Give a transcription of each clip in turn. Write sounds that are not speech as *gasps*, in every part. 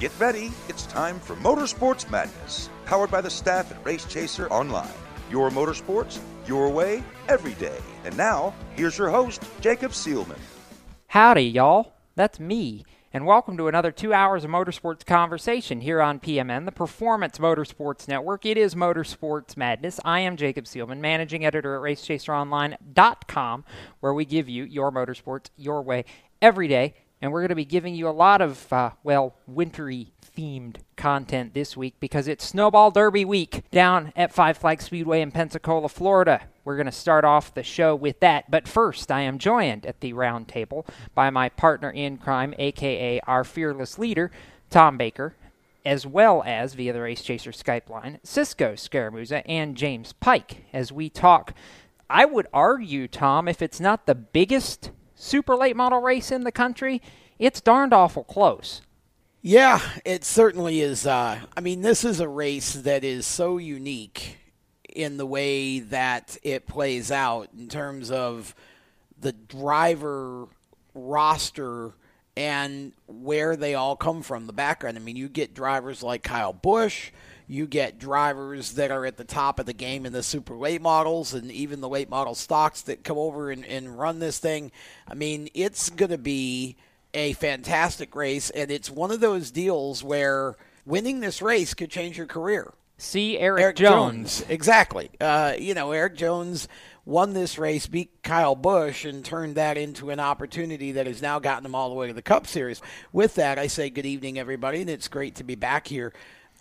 Get ready, it's time for Motorsports Madness, powered by the staff at Race Chaser Online. Your motorsports, your way, every day. And now, here's your host, Jacob Seelman. Howdy, y'all. That's me. And welcome to another two hours of motorsports conversation here on PMN, the Performance Motorsports Network. It is Motorsports Madness. I am Jacob Seelman, managing editor at RaceChaserOnline.com, where we give you your motorsports your way every day and we're going to be giving you a lot of, uh, well, wintry themed content this week because it's Snowball Derby week down at Five Flag Speedway in Pensacola, Florida. We're going to start off the show with that. But first, I am joined at the round table by my partner in crime, aka our fearless leader, Tom Baker, as well as via the Race Chaser Skype line, Cisco Scaramuza and James Pike, as we talk. I would argue, Tom, if it's not the biggest super late model race in the country, it's darned awful close. Yeah, it certainly is. Uh, I mean, this is a race that is so unique in the way that it plays out in terms of the driver roster and where they all come from, the background. I mean, you get drivers like Kyle Busch, you get drivers that are at the top of the game in the super late models and even the late model stocks that come over and, and run this thing. I mean, it's going to be a fantastic race, and it's one of those deals where winning this race could change your career. See Eric, Erik Jones. Jones. Exactly. Uh, you know, Erik Jones won this race, beat Kyle Busch, and turned that into an opportunity that has now gotten him all the way to the Cup Series. With that, I say good evening, everybody, and it's great to be back here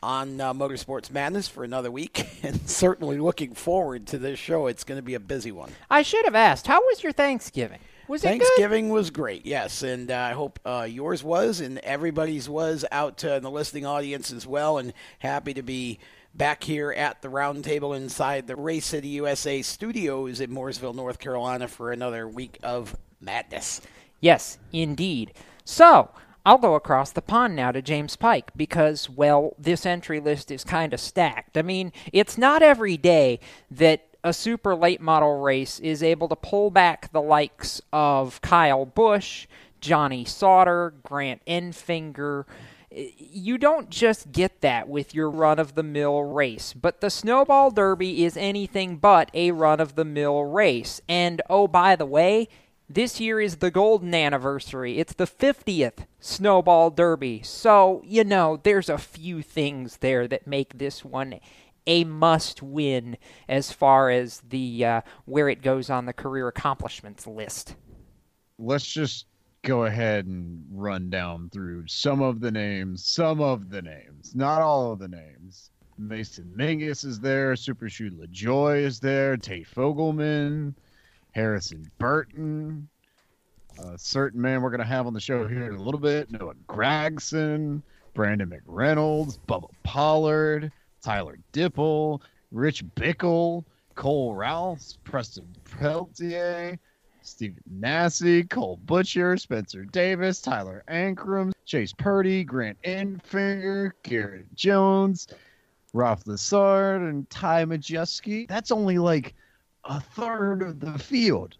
on uh, Motorsports Madness for another week, *laughs* and certainly looking forward to this show. It's going to be a busy one. I should have asked, how was your Thanksgiving? Was Thanksgiving was great, yes, and uh, I hope uh, yours was, and everybody's was out to the listening audience as well. And happy to be back here at the roundtable inside the Race City USA studios in Mooresville, North Carolina, for another week of madness. Yes, indeed. So I'll go across the pond now to James Pike because, well, this entry list is kind of stacked. I mean, it's not every day that a super late model race is able to pull back the likes of Kyle Busch, Johnny Sauter, Grant Enfinger. You don't just get that with your run of the mill race, but the Snowball Derby is anything but a run of the mill race. And oh, by the way, this year is the golden anniversary. It's the 50th Snowball Derby. So, you know, there's a few things there that make this one a must win as far as the uh, where it goes on the career accomplishments list. Let's just go ahead and run down through some of the names, some of the names, not all of the names. Mason Mingus is there, Super Shoe LaJoy is there, Tate Fogleman, Harrison Burton, a certain man we're going to have on the show here in a little bit, Noah Gragson, Brandon McReynolds, Bubba Pollard, Tyler Dippel, Rich Bickle, Cole Rouse, Preston Peltier, Stephen Nasse, Cole Butcher, Spencer Davis, Tyler Ankrum, Chase Purdy, Grant Enfinger, Garrett Jones, Ralph Lessard, and Ty Majeski. That's only like a third of the field.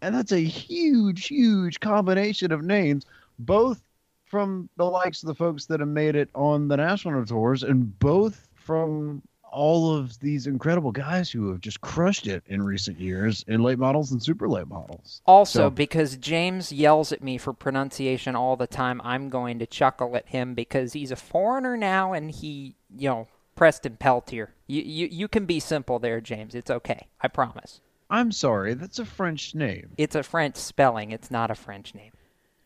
And that's a huge, huge combination of names, both from the likes of the folks that have made it on the national tours and both from all of these incredible guys who have just crushed it in recent years in late models and super late models. Also, so, because James yells at me for pronunciation all the time, I'm going to chuckle at him because he's a foreigner now and he, you know, Preston Peltier. You, you, you can be simple there, James. It's okay. I promise. I'm sorry. That's a French name. It's a French spelling. It's not a French name.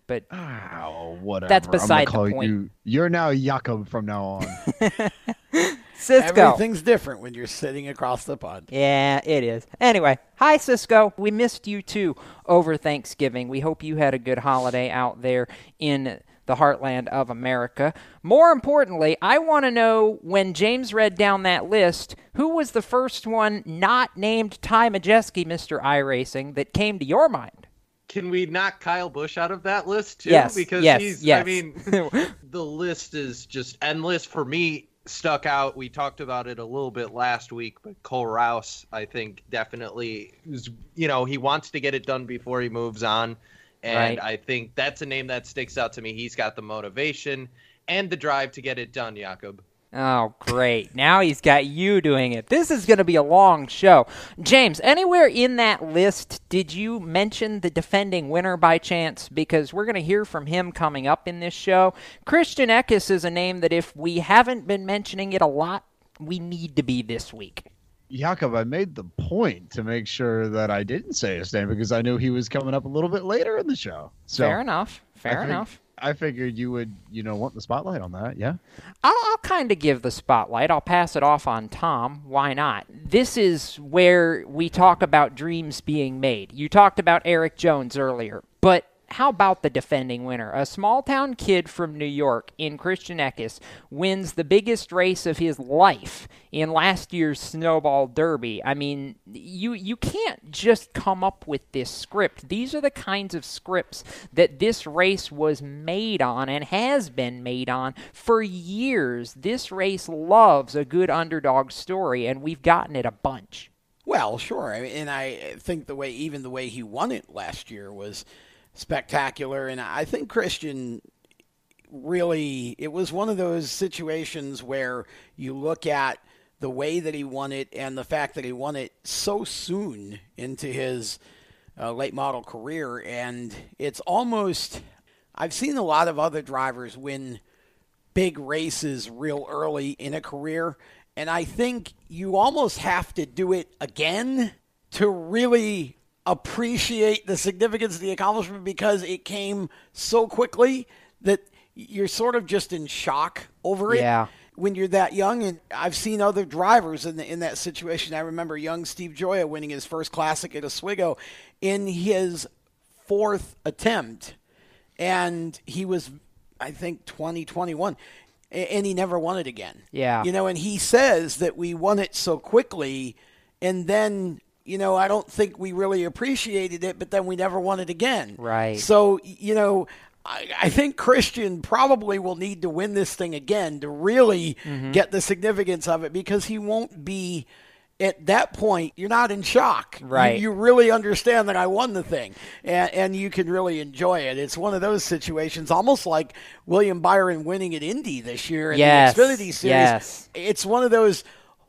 But oh, whatever. That's beside the point. You, you're now Jakob from now on. *laughs* Cisco. Everything's different when you're sitting across the pond. Yeah, it is. Anyway, hi Cisco. We missed you too over Thanksgiving. We hope you had a good holiday out there in the heartland of America. More importantly, I want to know when James read down that list, who was the first one not named Ty Majeski, Mr. iRacing, that came to your mind? Can we knock Kyle Busch out of that list too? Yes, because yes, he's yes. I mean *laughs* the list is just endless for me stuck out. We talked about it a little bit last week, but Cole Rouse, I think, definitely is, you know, he wants to get it done before he moves on. And Right. I think that's a name that sticks out to me. He's got the motivation. and the drive to get it done, Jakob. Oh, great. Now he's got you doing it. This is going to be a long show. James, anywhere in that list did you mention the defending winner by chance? Because we're going to hear from him coming up in this show. Christian Eckes is a name that if we haven't been mentioning it a lot, we need to be this week. Jakob, I made the point to make sure that I didn't say his name because I knew he was coming up a little bit later in the show. So Fair enough. Fair enough. I figured you would, you know, want the spotlight on that. Yeah. I'll, I'll kind of give the spotlight. I'll pass it off on Tom. Why not? This is where we talk about dreams being made. You talked about Erik Jones earlier, but how about the defending winner? A small town kid from New York in Christian Eckes wins the biggest race of his life in last year's Snowball Derby. I mean, you you can't just come up with this script. These are the kinds of scripts that this race was made on and has been made on for years. This race loves a good underdog story, and we've gotten it a bunch. Well, sure. And I think the way, even the way he won it last year was spectacular. And I think Christian really, it was one of those situations where you look at the way that he won it and the fact that he won it so soon into his uh, late model career. And it's almost, I've seen a lot of other drivers win big races real early in a career. And I think you almost have to do it again to really appreciate the significance of the accomplishment because it came so quickly that you're sort of just in shock over it Yeah. when you're that young. And I've seen other drivers in the, in that situation. I remember young Steve Joya winning his first classic at Oswego in his fourth attempt, and he was, I think, 20, 21, and he never won it again. Yeah. you know, and he says that we won it so quickly, and then. You know, I don't think we really appreciated it, but then we never won it again. Right. So, you know, I, I think Christian probably will need to win this thing again to really Mm-hmm. get the significance of it because he won't be at that point. You're not in shock. You- Right. You, really understand that I won the thing and, and you can really enjoy it. It's one of those situations, almost like William Byron winning at Indy this year in Yes, the Xfinity Series. yes. It's one of those.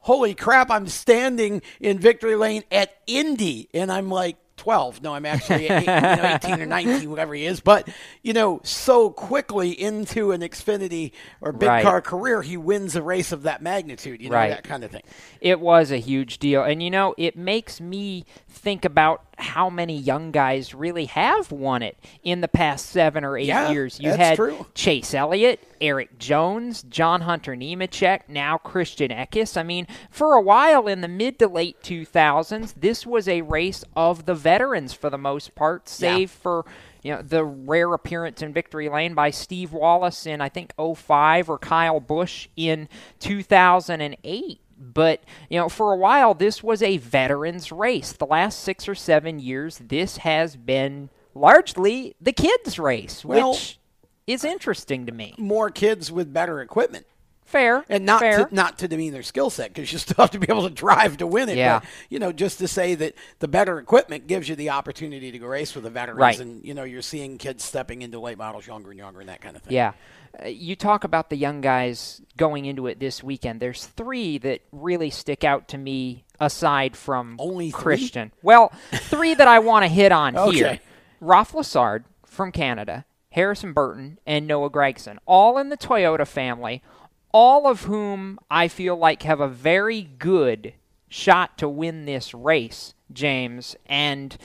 Holy crap! I'm standing in victory lane at Indy, and I'm like 12. No, I'm actually eight, you know, 18 or 19, *laughs* whatever he is. But you know, so quickly into an Xfinity or big Right. car career, he wins a race of that magnitude. You know, Right. that kind of thing. It was a huge deal. And you know, it makes me think about how many young guys really have won it in the past seven or eight Yeah, years. You had true. Chase Elliott, Erik Jones, John Hunter Nemechek, now Christian Eckes. I mean, for a while in the mid to late 2000s, this was a race of the veterans for the most part, save for you know the rare appearance in victory lane by Steve Wallace in I think 05 or Kyle Busch in 2008 but you know for a while this was a veterans race the last 6 or 7 years this has been largely the kids race Well- which is interesting to me More kids with better equipment. fair And not fair. to, not to demean their skill set because you still *laughs* have to be able to drive to win it. Yeah. But, you know, just to say that the better equipment gives you the opportunity to go race with the veterans. Right. And, you know, you're seeing kids stepping into late models younger and younger and that kind of thing. Yeah. You talk about the young guys going into it this weekend. There's three that really stick out to me aside from Only three? Christian. Well, three that I want to hit on *laughs* here. Okay. Ralph Lessard from Canada, Harrison Burton, and Noah Gragson, all in the Toyota family, all of whom I feel like have a very good shot to win this race, James, and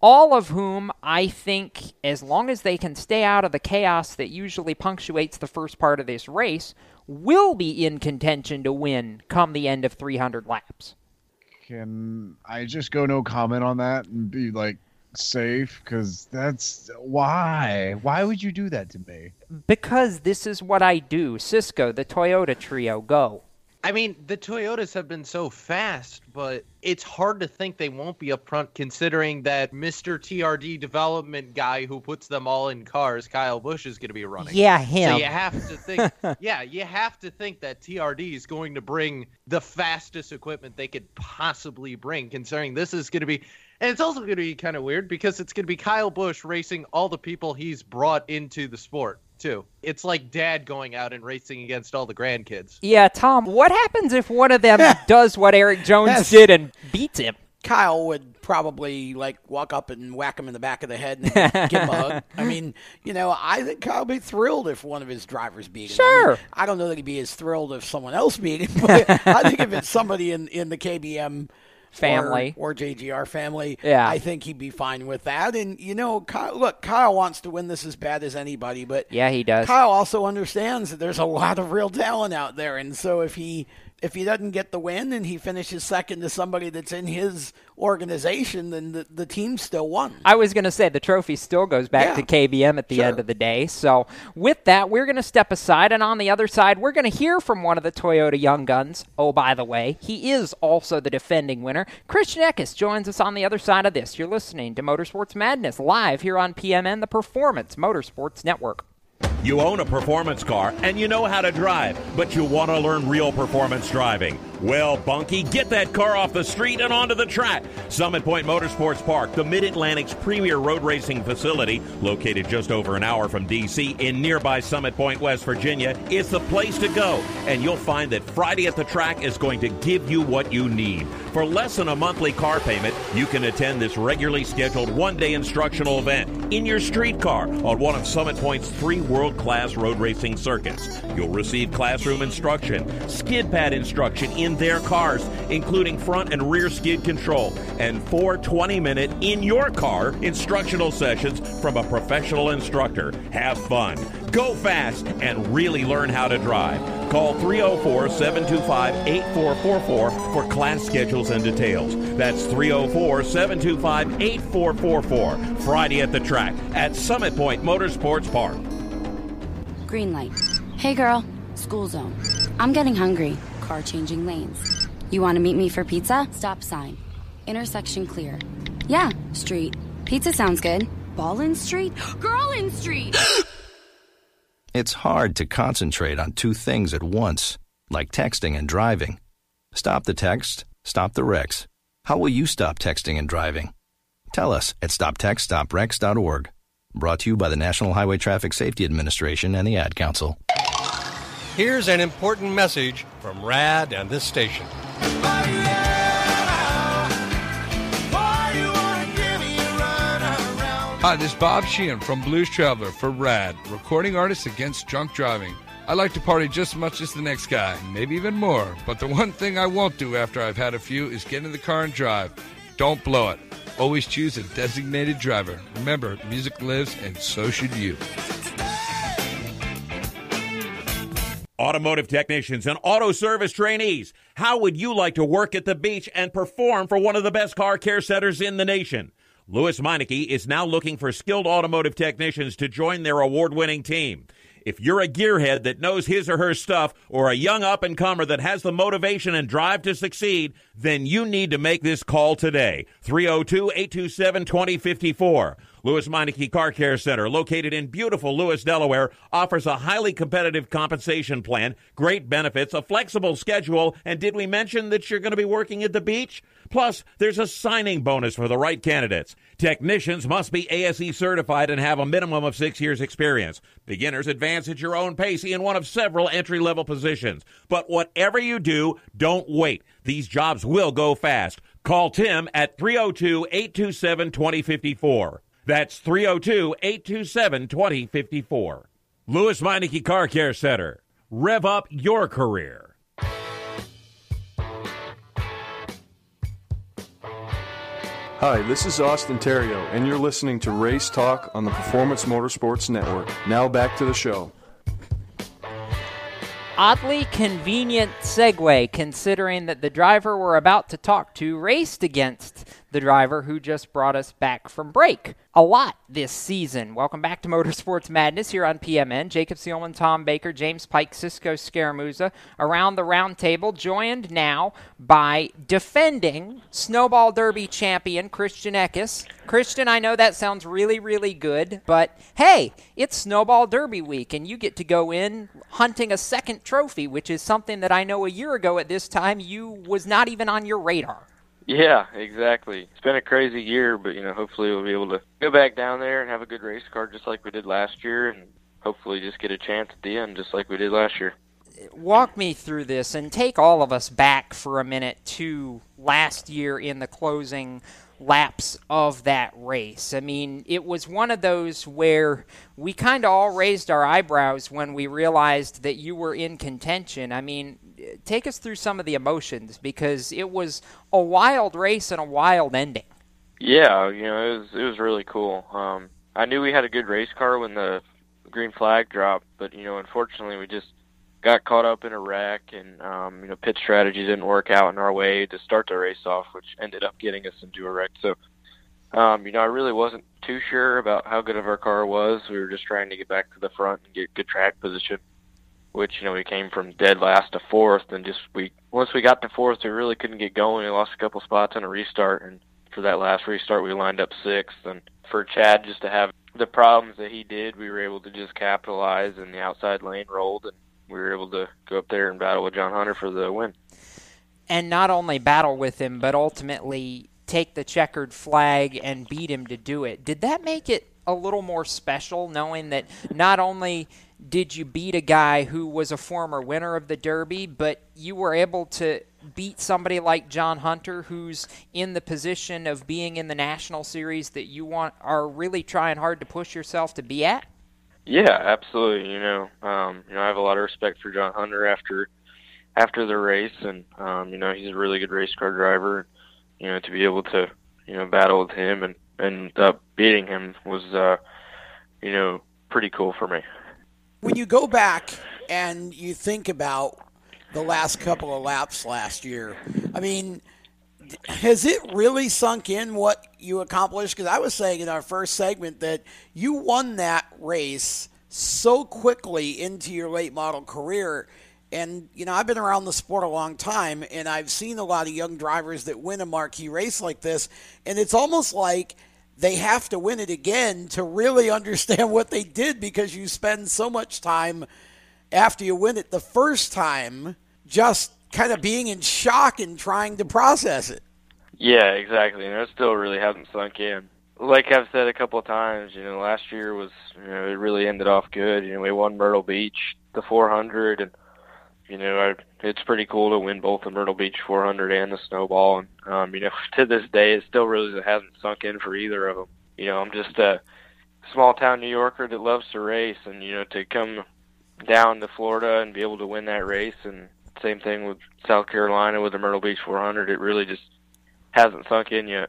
all of whom I think, as long as they can stay out of the chaos that usually punctuates the first part of this race, will be in contention to win come the end of 300 laps. Can I just go no comment on that and be like safe? Because that's why. Why would you do that to me? Because this is what I do. Cisco, the Toyota trio, go. I mean, the Toyotas have been so fast, but it's hard to think they won't be up front considering that Mr. TRD development guy who puts them all in cars, Kyle Busch, is going to be running. Yeah, him. So you have to think, *laughs* yeah, you have to think that TRD is going to bring the fastest equipment they could possibly bring, considering this is going to be, and it's also going to be kind of weird because it's going to be Kyle Busch racing all the people he's brought into the sport. Too. It's like dad going out and racing against all the grandkids. Yeah, Tom, what happens if one of them *laughs* does what Erik Jones Yes. did and beats him? Kyle would probably like walk up and whack him in the back of the head and give him a hug. *laughs* I mean, you know, I think Kyle would be thrilled if one of his drivers beat him. I, mean, Sure. I don't know that he'd be as thrilled if someone else beat him, *laughs* but I think if it's somebody in, in the KBM Family. or, or JGR family, Yeah. I think he'd be fine with that. And you know, Kyle, look, Kyle wants to win this as bad as anybody, but Yeah, he does. Kyle also understands that there's a lot of real talent out there, and so if he if he doesn't get the win and he finishes second to somebody that's in his organization, then the, the team still won. I was going to say the trophy still goes back Yeah. to KBM at the Sure. end of the day. So, with that, we're going to step aside. And on the other side, we're going to hear from one of the Toyota Young Guns. Oh, by the way, he is also the defending winner. Christian Eckes joins us on the other side of this. You're listening to Motorsports Madness live here on PMN, the Performance Motorsports Network. You own a performance car and you know how to drive, but you want to learn real performance driving. Well, Bunky, get that car off the street and onto the track. Summit Point Motorsports Park, the Mid Atlantic's premier road racing facility, located just over an hour from D.C. in nearby Summit Point, West Virginia, is the place to go. And you'll find that Friday at the track is going to give you what you need. For less than a monthly car payment, you can attend this regularly scheduled one day instructional event in your street car on one of Summit Point's three world class road racing circuits. You'll receive classroom instruction, skid pad instruction in their cars, including front and rear skid control, and four 20 minute in your car instructional sessions from a professional instructor. Have fun, go fast, and really learn how to drive. Call 304 725 8444 for class schedules and details. That's 304 725 8444. Friday at the track at Summit Point Motorsports Park. Green light. Hey girl, school zone. I'm getting hungry. Car changing lanes. You want to meet me for pizza? Stop sign. Intersection clear. Yeah, street. Pizza sounds good. Ballin Street? *gasps* Girlin Street! *gasps* It's hard to concentrate on two things at once, like texting and driving. Stop the text, stop the wrecks. How will you stop texting and driving? Tell us at stoptextstoprex.org. Brought to you by the National Highway Traffic Safety Administration and the Ad Council. Here's an important message from RAD and this station. Hi, this is Bob Sheehan from Blues Traveler for RAD, recording artists against drunk driving. I like to party just as much as the next guy, maybe even more. But the one thing I won't do after I've had a few is get in the car and drive. Don't blow it. Always choose a designated driver. Remember, music lives, and so should you. Automotive technicians and auto service trainees, how would you like to work at the beach and perform for one of the best car care centers in the nation? Lewes Meineke is now looking for skilled automotive technicians to join their award winning team. If you're a gearhead that knows his or her stuff, or a young up and comer that has the motivation and drive to succeed, then you need to make this call today. 302 827 2054. Lewes Meineke Car Care Center, located in beautiful Lewes, Delaware, offers a highly competitive compensation plan, great benefits, a flexible schedule, and did we mention that you're going to be working at the beach? Plus, there's a signing bonus for the right candidates. Technicians must be ASE certified and have a minimum of six years experience. Beginners advance at your own pace in one of several entry level positions. But whatever you do, don't wait. These jobs will go fast. Call Tim at 302 827 2054. That's 302 827 2054. Lewes Meineke Car Care Center. Rev up your career. Hi, this is Austin Theriault, and you're listening to Race Talk on the Performance Motorsports Network. Now back to the show. Oddly convenient segue, considering that the driver we're about to talk to raced against the driver who just brought us back from break. A lot this season. Welcome back to Motorsports Madness here on PMN. Jacob Seelman, Tom Baker, James Pike, Cisco Scaramuza around the round table, joined now by defending Snowball Derby champion Christian Eckes. Christian, I know that sounds really, really good, but hey, it's Snowball Derby week, and you get to go in hunting a second trophy, which is something that I know a year ago at this time you was not even on your radar. Yeah, exactly. It's been a crazy year, but you know, hopefully we'll be able to go back down there and have a good race car just like we did last year and hopefully just get a chance at the end, just like we did last year. Walk me through this and take all of us back for a minute to last year in the closing laps of that race. I mean, it was one of those where we kind of all raised our eyebrows when we realized that you were in contention. I mean, take us through some of the emotions because it was a wild race and a wild ending. Yeah, you know, it was it was really cool. Um, I knew we had a good race car when the green flag dropped, but you know, unfortunately, we just got caught up in a wreck, and um, you know, pit strategy didn't work out in our way to start the race off, which ended up getting us into a wreck. So, um, you know, I really wasn't too sure about how good of our car was. We were just trying to get back to the front and get good track position, which you know we came from dead last to fourth, and just we once we got to fourth, we really couldn't get going. We lost a couple spots on a restart, and for that last restart, we lined up sixth. And for Chad just to have the problems that he did, we were able to just capitalize, and the outside lane rolled, and we were able to go up there and battle with John Hunter for the win. And not only battle with him, but ultimately take the checkered flag and beat him to do it. Did that make it a little more special, knowing that not only did you beat a guy who was a former winner of the Derby, but you were able to beat somebody like John Hunter, who's in the position of being in the national series that you want are really trying hard to push yourself to be at? Yeah, absolutely. You know, um, you know, I have a lot of respect for John Hunter after after the race, and um, you know, he's a really good race car driver. You know, to be able to you know battle with him and and uh, beating him was uh, you know pretty cool for me. When you go back and you think about the last couple of laps last year, I mean, has it really sunk in what you accomplished? Because I was saying in our first segment that you won that race so quickly into your late model career. And, you know, I've been around the sport a long time, and I've seen a lot of young drivers that win a marquee race like this. And it's almost like they have to win it again to really *laughs* understand what they did because you spend so much time after you win it the first time just kind of being in shock and trying to process it. Yeah, exactly. And it still really hasn't sunk in. Like I've said a couple of times, you know, last year was, you know, it really ended off good. You know, we won Myrtle Beach, the 400, and you know, I, it's pretty cool to win both the Myrtle Beach 400 and the Snowball. And um, you know, *laughs* to this day, it still really hasn't sunk in for either of them. You know, I'm just a small town New Yorker that loves to race, and you know, to come down to Florida and be able to win that race and same thing with South Carolina with the Myrtle Beach 400. It really just hasn't sunk in yet.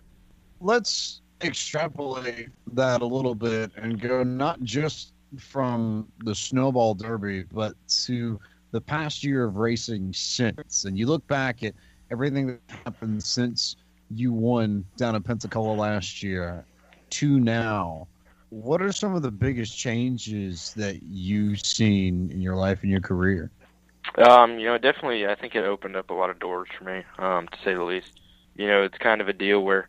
Let's extrapolate that a little bit and go not just from the Snowball Derby, but to the past year of racing since. And you look back at everything that happened since you won down in Pensacola last year to now. What are some of the biggest changes that you've seen in your life and your career? Um, you know, definitely, I think it opened up a lot of doors for me, um, to say the least. You know, it's kind of a deal where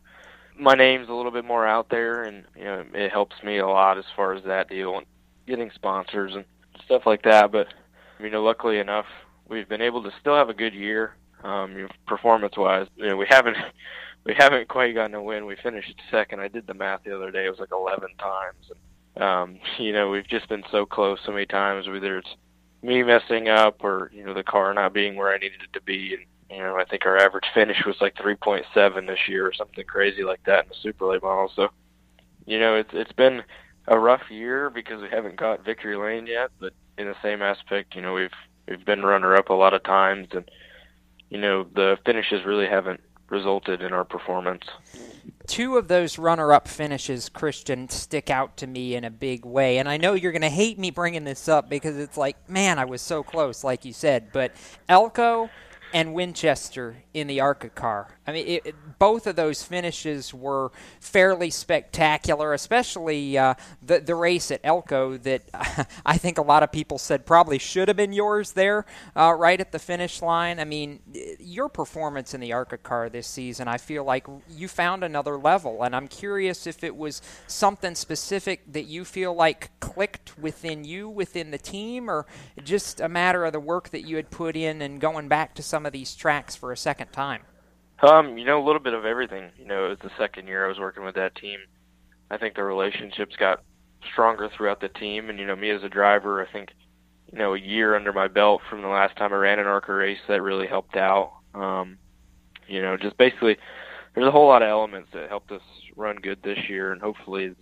my name's a little bit more out there, and you know, it helps me a lot as far as that deal and getting sponsors and stuff like that. But you know, luckily enough, we've been able to still have a good year, um, performance-wise. You know, we haven't *laughs* we haven't quite gotten a win. We finished second. I did the math the other day; it was like 11 times. And, um, *laughs* you know, we've just been so close so many times. Whether it's me messing up or you know the car not being where I needed it to be. And you know I think our average finish was like 3.7 this year or something crazy like that in the super late model. So you know it's it's been a rough year because we haven't got victory lane yet. But in the same aspect, you know we've we've been runner up a lot of times, and you know the finishes really haven't resulted in our performance. Two of those runner up finishes, Christian, stick out to me in a big way. And I know you're going to hate me bringing this up because it's like, man, I was so close, like you said. But Elko and Winchester in the ARCA car. I mean, it, it, both of those finishes were fairly spectacular, especially uh, the the race at Elko that *laughs* I think a lot of people said probably should have been yours there, uh, right at the finish line. I mean, your performance in the ARCA car this season, I feel like you found another level, and I'm curious if it was something specific that you feel like clicked within you, within the team, or just a matter of the work that you had put in and going back to some some of these tracks for a second time? Um, you know, a little bit of everything. You know, it was the second year I was working with that team. I think the relationships got stronger throughout the team. And you know, me as a driver, I think you know a year under my belt from the last time I ran an ARCA race that really helped out. Um, you know, just basically, there's a whole lot of elements that helped us run good this year, and hopefully,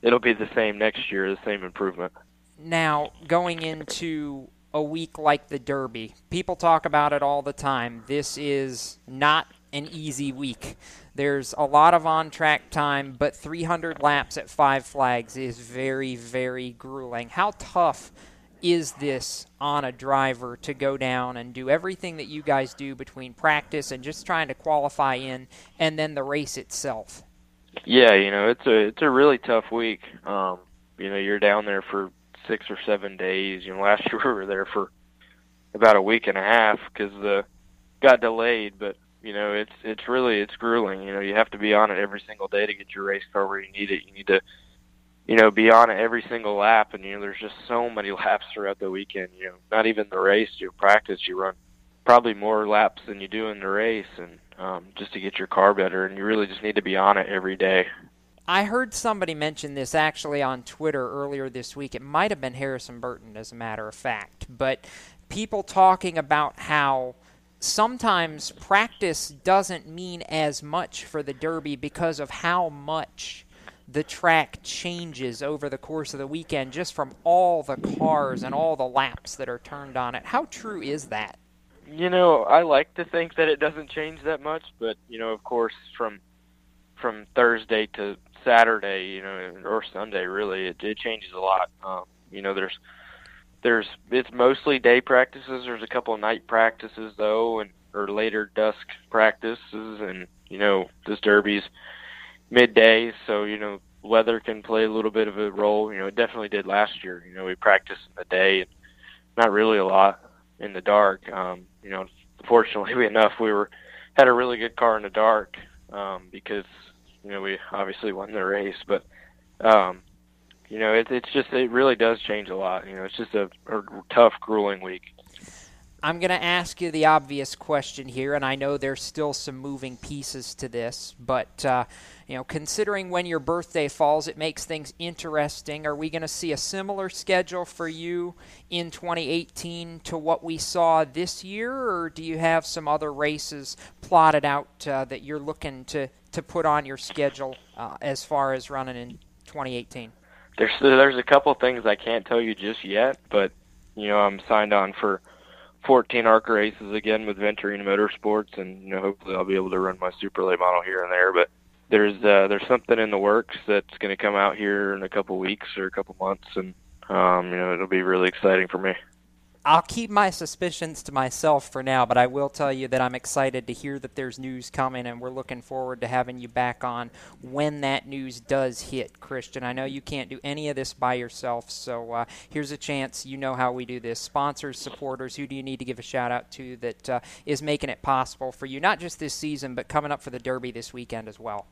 it'll be the same next year, the same improvement. Now, going into a week like the Derby, people talk about it all the time. This is not an easy week. There's a lot of on track time, but 300 laps at Five Flags is very, very grueling. How tough is this on a driver to go down and do everything that you guys do between practice and just trying to qualify in and then the race itself? Yeah, you know, it's a it's a really tough week. Um, you know, you're down there for six or seven days. You know, last year we were there for about a week and a half because the got delayed. But you know, it's it's really it's grueling. You know, you have to be on it every single day to get your race car where you need it. You need to, you know, be on it every single lap. And you know, there's just so many *laughs* laps throughout the weekend. You know, not even the race. You practice, you run probably more laps than you do in the race, and um, just to get your car better. And you really just need to be on it every day. I heard somebody mention this actually on Twitter earlier this week. It might have been Harrison Burton, as a matter of fact. But people talking about how sometimes practice doesn't mean as much for the Derby because of how much the track changes over the course of the weekend just from all the cars and all the laps that are turned on it. How true is that? You know, I like to think that it doesn't change that much, but you know, of course, from from Thursday to Saturday, you know, or Sunday, really, it, it changes a lot. Um, you know, there's there's it's mostly day practices. There's a couple of night practices though, and or later dusk practices, and you know, this derby's midday, so you know, weather can play a little bit of a role. You know, it definitely did last year. You know, we practiced in the day, not really a lot in the dark. Um, you know, fortunately *laughs* enough, we were had a really good car in the dark um, because you know, we obviously won the race, but um, you know, it, it's just it really does change a lot. You know, it's just a, a tough, grueling week. I'm going to ask you the obvious question here, and I know there's still some moving pieces to this, but uh, you know, considering when your birthday falls, it makes things interesting. Are we going to see a similar schedule for you in 2018 to what we saw this year, or do you have some other races plotted out uh, that you're looking to to put on your schedule uh, as far as running in 2018? There's there's a couple things I can't tell you just yet, but you know, I'm signed on for 14 ARCA races again with Venturini Motorsports, and you know hopefully I'll be able to run my super late model here and there. But there's uh, there's something in the works that's going to come out here in a couple weeks or a couple months, and um, you know it'll be really exciting for me. I'll keep my suspicions to myself for now, but I will tell you that I'm excited to hear that there's news coming, and we're looking forward to having you back on when that news does hit, Christian. I know you can't do any of this by yourself, so uh, here's a chance. You know how we do this. Sponsors, supporters, who do you need to give a shout out to that uh, is making it possible for you, not just this season, but coming up for the Derby this weekend as well?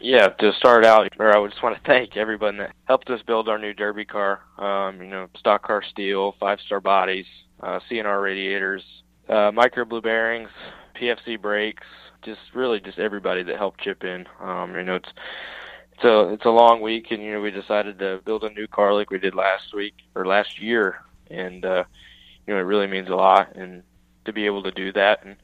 Yeah, to start out, I just want to *laughs* thank everyone that helped us build our new Derby car. Um, you know, stock car steel, five star bodies, uh, CNR radiators, uh, micro blue bearings, PFC brakes, just really just everybody that helped chip in. Um, you know, it's it's a it's a long week, and you know we decided to build a new car like we did last week or last year, and uh, you know it really means a lot, and to be able to do that, and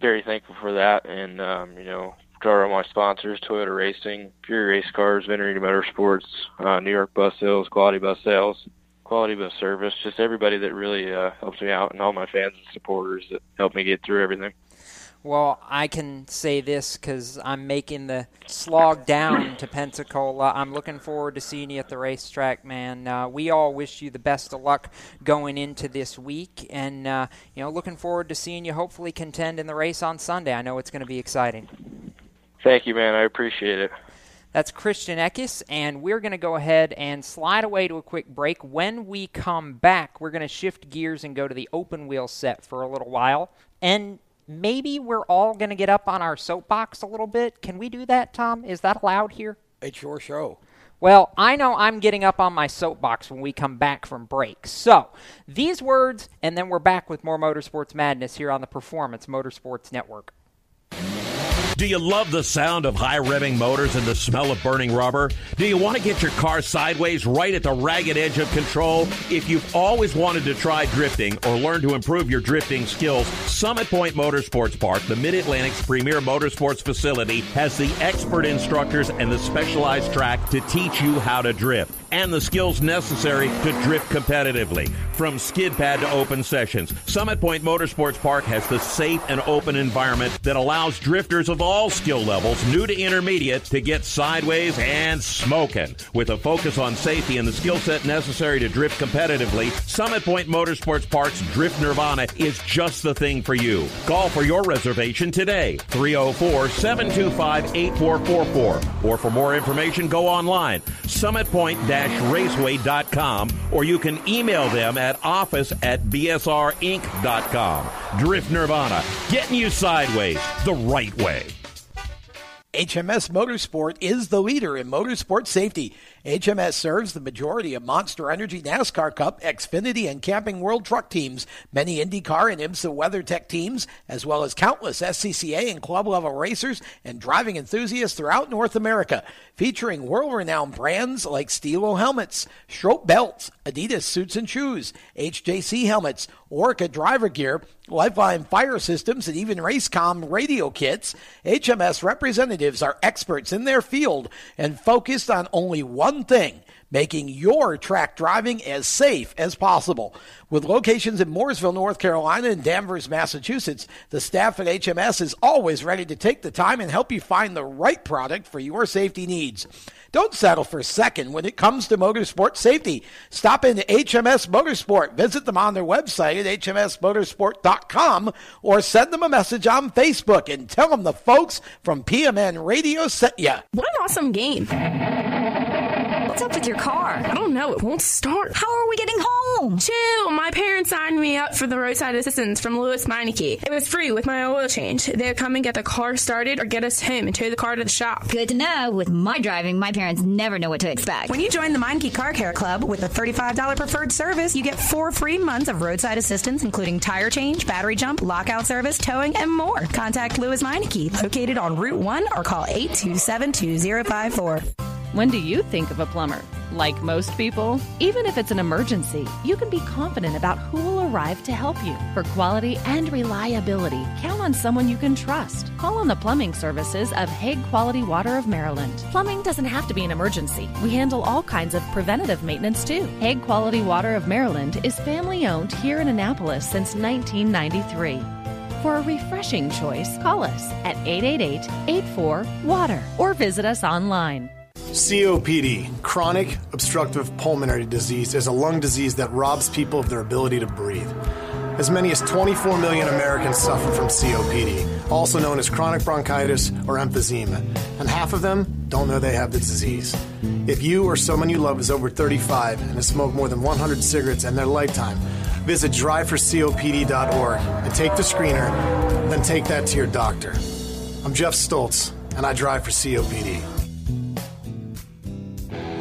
very thankful for that, and um, you know to our my sponsors, Toyota Racing, Fury Race Cars, Venturini Motorsports, uh, New York Bus Sales, Quality Bus Sales, Quality Bus Service, just everybody that really uh, helps me out, and all my fans and supporters that help me get through everything. Well, I can say this because I'm making the slog down to Pensacola. I'm looking forward to seeing you at the racetrack, man. Uh, we all wish you the best of luck going into this week, and uh, you know, looking forward to seeing you hopefully contend in the race on Sunday. I know it's going to be exciting. Thank you, man. I appreciate it. That's Christian Eckes, and we're going to go ahead and slide away to a quick break. When we come back, we're going to shift gears and go to the open wheel set for a little while. And maybe we're all going to get up on our soapbox a little bit. Can we do that, Tom? Is that allowed here? It's your show. Well, I know I'm getting up on my soapbox when we come back from break. So, these words, and then we're back with more Motorsports Madness here on the Performance Motorsports Network. Do you love the sound of high revving motors and the smell of burning rubber? Do you want to get your car sideways right at the ragged edge of control? If you've always wanted to try drifting or learn to improve your drifting skills, Summit Point Motorsports Park, the Mid Atlantic's premier motorsports facility, has the expert instructors and the specialized track to teach you how to drift and the skills necessary to drift competitively. From skid pad to open sessions, Summit Point Motorsports Park has the safe and open environment that allows drifters of all skill levels, new to intermediate, to get sideways and smoking. With a focus on safety and the skill set necessary to drift competitively, Summit Point Motorsports Park's Drift Nirvana is just the thing for you. Call for your reservation today, 304 725 8444. Or for more information, go online, Summit Point raceway.com or you can email them at office at bsrinc.com. Drift Nirvana, getting you sideways the right way. HMS Motorsport is the leader in motorsport safety. HMS serves the majority of Monster Energy NASCAR Cup, Xfinity, and Camping World Truck teams, many IndyCar and IMSA WeatherTech teams, as well as countless SCCA and club level racers and driving enthusiasts throughout North America, featuring world renowned brands like Stilo helmets, Schroth belts, Adidas suits and shoes, HJC helmets, Orca driver gear, Lifeline fire systems, and even Racecom radio kits. HMS representatives are experts in their field and focused on only one thing making your track driving as safe as possible. With locations in Mooresville, North Carolina, and Danvers, Massachusetts, the staff at HMS is always ready to take the time and help you find the right product for your safety needs. Don't settle for second when it comes to motorsport safety. Stop into HMS Motorsport. Visit them on their website at hmsmotorsport.com or send them a message on Facebook and tell them the folks from PMN Radio sent you. What an awesome game. What's up with your car? I don't know. It won't start. How are we getting home? Chill. My parents signed me up for the roadside assistance from Lewes Meineke. It was free with my oil change. They'd come and get the car started or get us home and tow the car to the shop. Good to know. With my driving, my parents never know what to expect. When you join the Meineke Car Care Club with a $35 preferred service, you get four free months of roadside assistance, including tire change, battery jump, lockout service, towing, and more. Contact Lewes Meineke, located on Route 1, or call 827 2054. When do you think of a Like most people, even if it's an emergency, you can be confident about who will arrive to help you. For quality and reliability, count on someone you can trust. Call on the plumbing services of Hague Quality Water of Maryland. Plumbing doesn't have to be an emergency. We handle all kinds of preventative maintenance too. Hague Quality Water of Maryland is family owned here in Annapolis since 1993. For a refreshing choice, call us at 888 84 Water or visit us online. COPD, chronic obstructive pulmonary disease, is a lung disease that robs people of their ability to breathe. As many as 24 million Americans suffer from COPD, also known as chronic bronchitis or emphysema, and half of them don't know they have the disease. If you or someone you love is over 35 and has smoked more than 100 cigarettes in their lifetime, visit driveforcopd.org and take the screener, then take that to your doctor. I'm Jeff Stoltz, and I drive for COPD.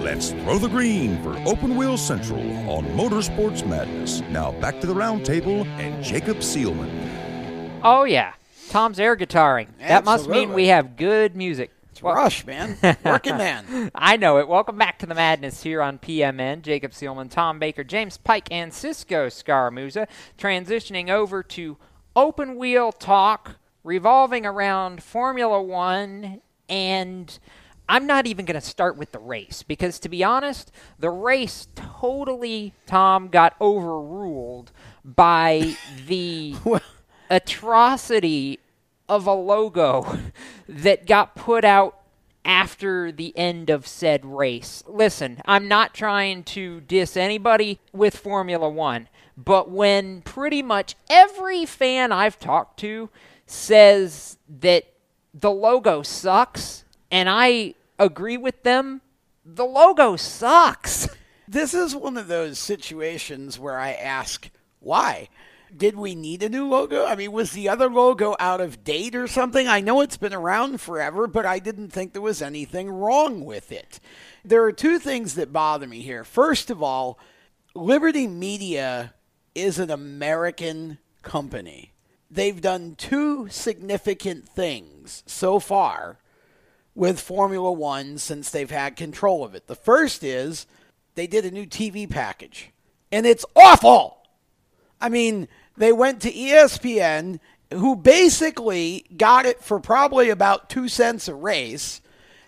Let's throw the green for Open Wheel Central on Motorsports Madness. Now back to the roundtable and Jacob Seelman. Oh, yeah. Tom's air guitaring. That must mean we have good music. It's Rush, man. Working man. *laughs* I know it. Welcome back to the madness here on PMN. Jacob Seelman, Tom Baker, James Pike, and Cisco Scaramuza transitioning over to open wheel talk revolving around Formula One and I'm not even going to start with the race because, to be honest, the race totally, Tom, got overruled by *laughs* the atrocity of a logo that got put out after the end of said race. Listen, I'm not trying to diss anybody with Formula One, but when pretty much every fan I've talked to says that the logo sucks, and I agree with them. The logo sucks. This is one of those situations where I ask, why? Did we need a new logo? I mean, was the other logo out of date or something? I know it's been around forever, but I didn't think there was anything wrong with it. There are two things that bother me here. First of all, Liberty Media is an American company. they've done two significant things so far with Formula One since they've had control of it. The first is they did a new TV package, and it's awful. I mean, they went to ESPN, who basically got it for probably about two cents a race,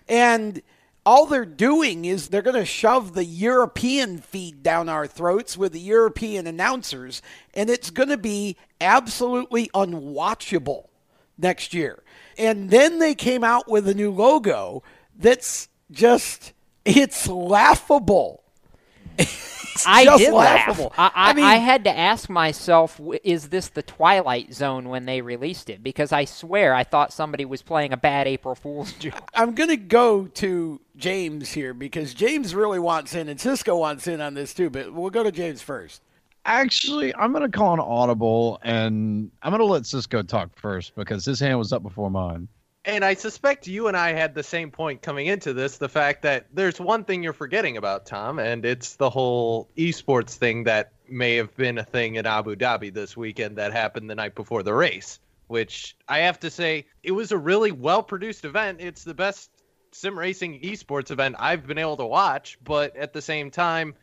and all they're doing is they're going to shove the European feed down our throats with the European announcers, and it's going to be absolutely unwatchable next year. And then they came out with a new logo that's just, it's laughable. It's I did laughable. laugh. I, I, I mean- I had to ask myself, is this the Twilight Zone when they released it? Because I swear I thought somebody was playing a bad April Fool's *laughs* joke. I'm going to go to James here because James really wants in, and Cisco wants in on this too, but we'll go to James first. Actually, I'm going to call an audible, and I'm going to let Cisco talk first because his hand was up before mine. And I suspect you and I had the same point coming into this the fact that there's one thing you're forgetting about, Tom, and it's the whole esports thing that may have been a thing in Abu Dhabi this weekend that happened the night before the race, which I have to say, it was a really well produced event. It's the best sim racing esports event I've been able to watch, but at the same time,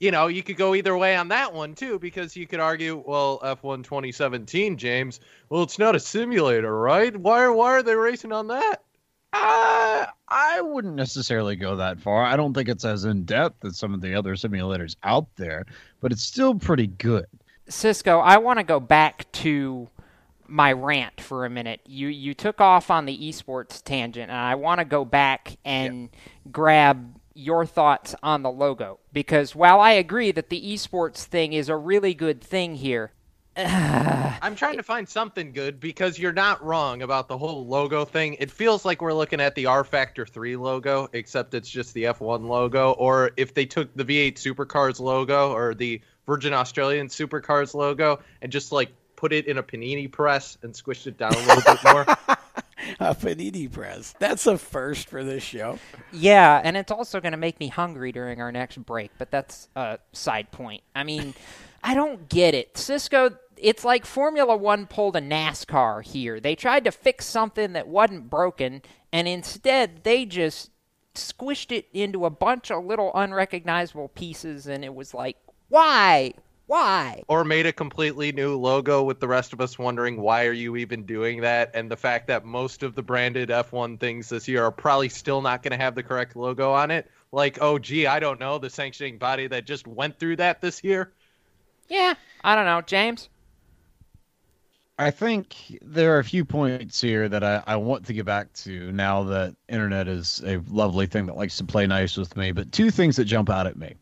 you know, you could go either way on that one too, because you could argue, well, F1 2017, James, well, it's not a simulator, right? Why are why are they racing on that? Uh, I wouldn't necessarily go that far. I don't think it's as in depth as some of the other simulators out there, but it's still pretty good. Cisco, I want to go back to my rant for a minute. You you took off on the esports tangent, and I want to go back and grab your thoughts on the logo because while I agree that the esports thing is a really good thing here, *sighs* I'm trying to find something good because you're not wrong about the whole logo thing. It feels like we're looking at the R Factor 3 logo, except it's just the F1 logo. Or if they took the V8 Supercars logo or the Virgin Australian Supercars logo and just like put it in a panini press and squished it down a little bit more. *laughs* *laughs* A panini press. That's a first for this show. Yeah, and it's also going to make me hungry during our next break, but that's a side point. I mean, *laughs* I don't get it. Cisco, it's like Formula One pulled a NASCAR here. They tried to fix something that wasn't broken, and instead they just squished it into a bunch of little unrecognizable pieces, and it was like, why? Why? or made a completely new logo with the rest of us wondering why are you even doing that and the fact that most of the branded F1 things this year are probably still not going to have the correct logo on it like oh gee I don't know the sanctioning body that just went through that this year Yeah, I don't know, James. I think there are a few points here that I, I want to get back to now that internet is a lovely thing that likes to play nice with me. But two things that jump out at me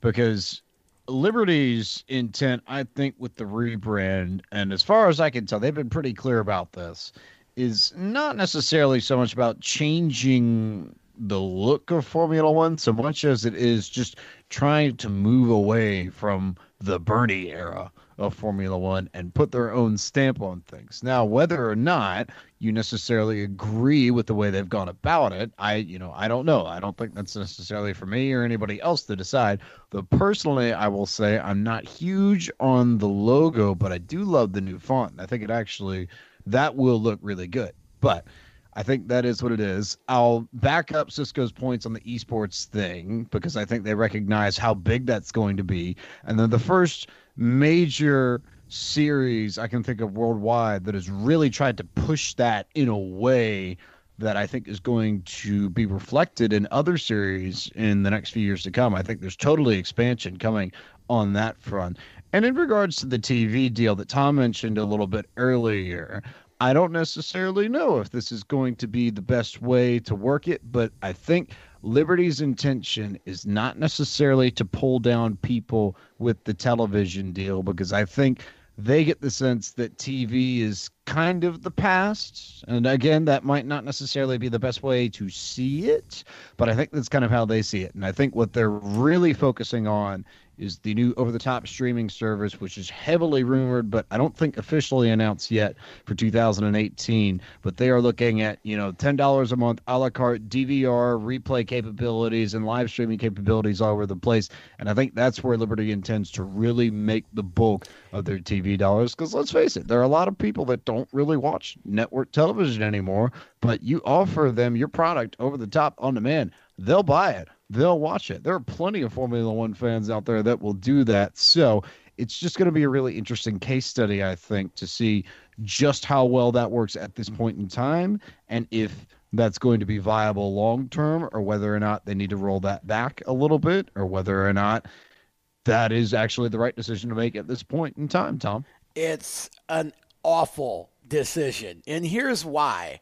because Liberty's intent, I think, with the rebrand, and as far as I can tell, they've been pretty clear about this, is not necessarily so much about changing the look of Formula One so much as it is just trying to move away from the Bernie era of Formula One and put their own stamp on things. Now, whether or not you necessarily agree with the way they've gone about it, I, you know, I don't know. I don't think that's necessarily for me or anybody else to decide. Though personally, I will say I'm not huge on the logo, but I do love the new font. I think it actually that will look really good. But I think that is what it is. I'll back up Cisco's points on the esports thing because I think they recognize how big that's going to be. And then the first major series I can think of worldwide that has really tried to push that in a way that I think is going to be reflected in other series in the next few years to come. I think there's totally expansion coming on that front. And in regards to the TV deal that Tom mentioned a little bit earlier, I don't necessarily know if this is going to be the best way to work it, but I think Liberty's intention is not necessarily to pull down people with the television deal because I think they get the sense that TV is kind of the past. And again, that might not necessarily be the best way to see it, but I think that's kind of how they see it. And I think what they're really focusing on is the new over the top streaming service, which is heavily rumored, but I don't think officially announced yet for 2018. But they are looking at, you know, $10 a month a la carte DVR replay capabilities and live streaming capabilities all over the place. And I think that's where Liberty intends to really make the bulk of their TV dollars. Because let's face it, there are a lot of people that don't really watch network television anymore, but you offer them your product over the top on demand, they'll buy it they'll watch it. There are plenty of Formula One fans out there that will do that. So it's just going to be a really interesting case study, I think, to see just how well that works at this point in time and if that's going to be viable long term or whether or not they need to roll that back a little bit or whether or not that is actually the right decision to make at this point in time, Tom. It's an awful decision. And here's why.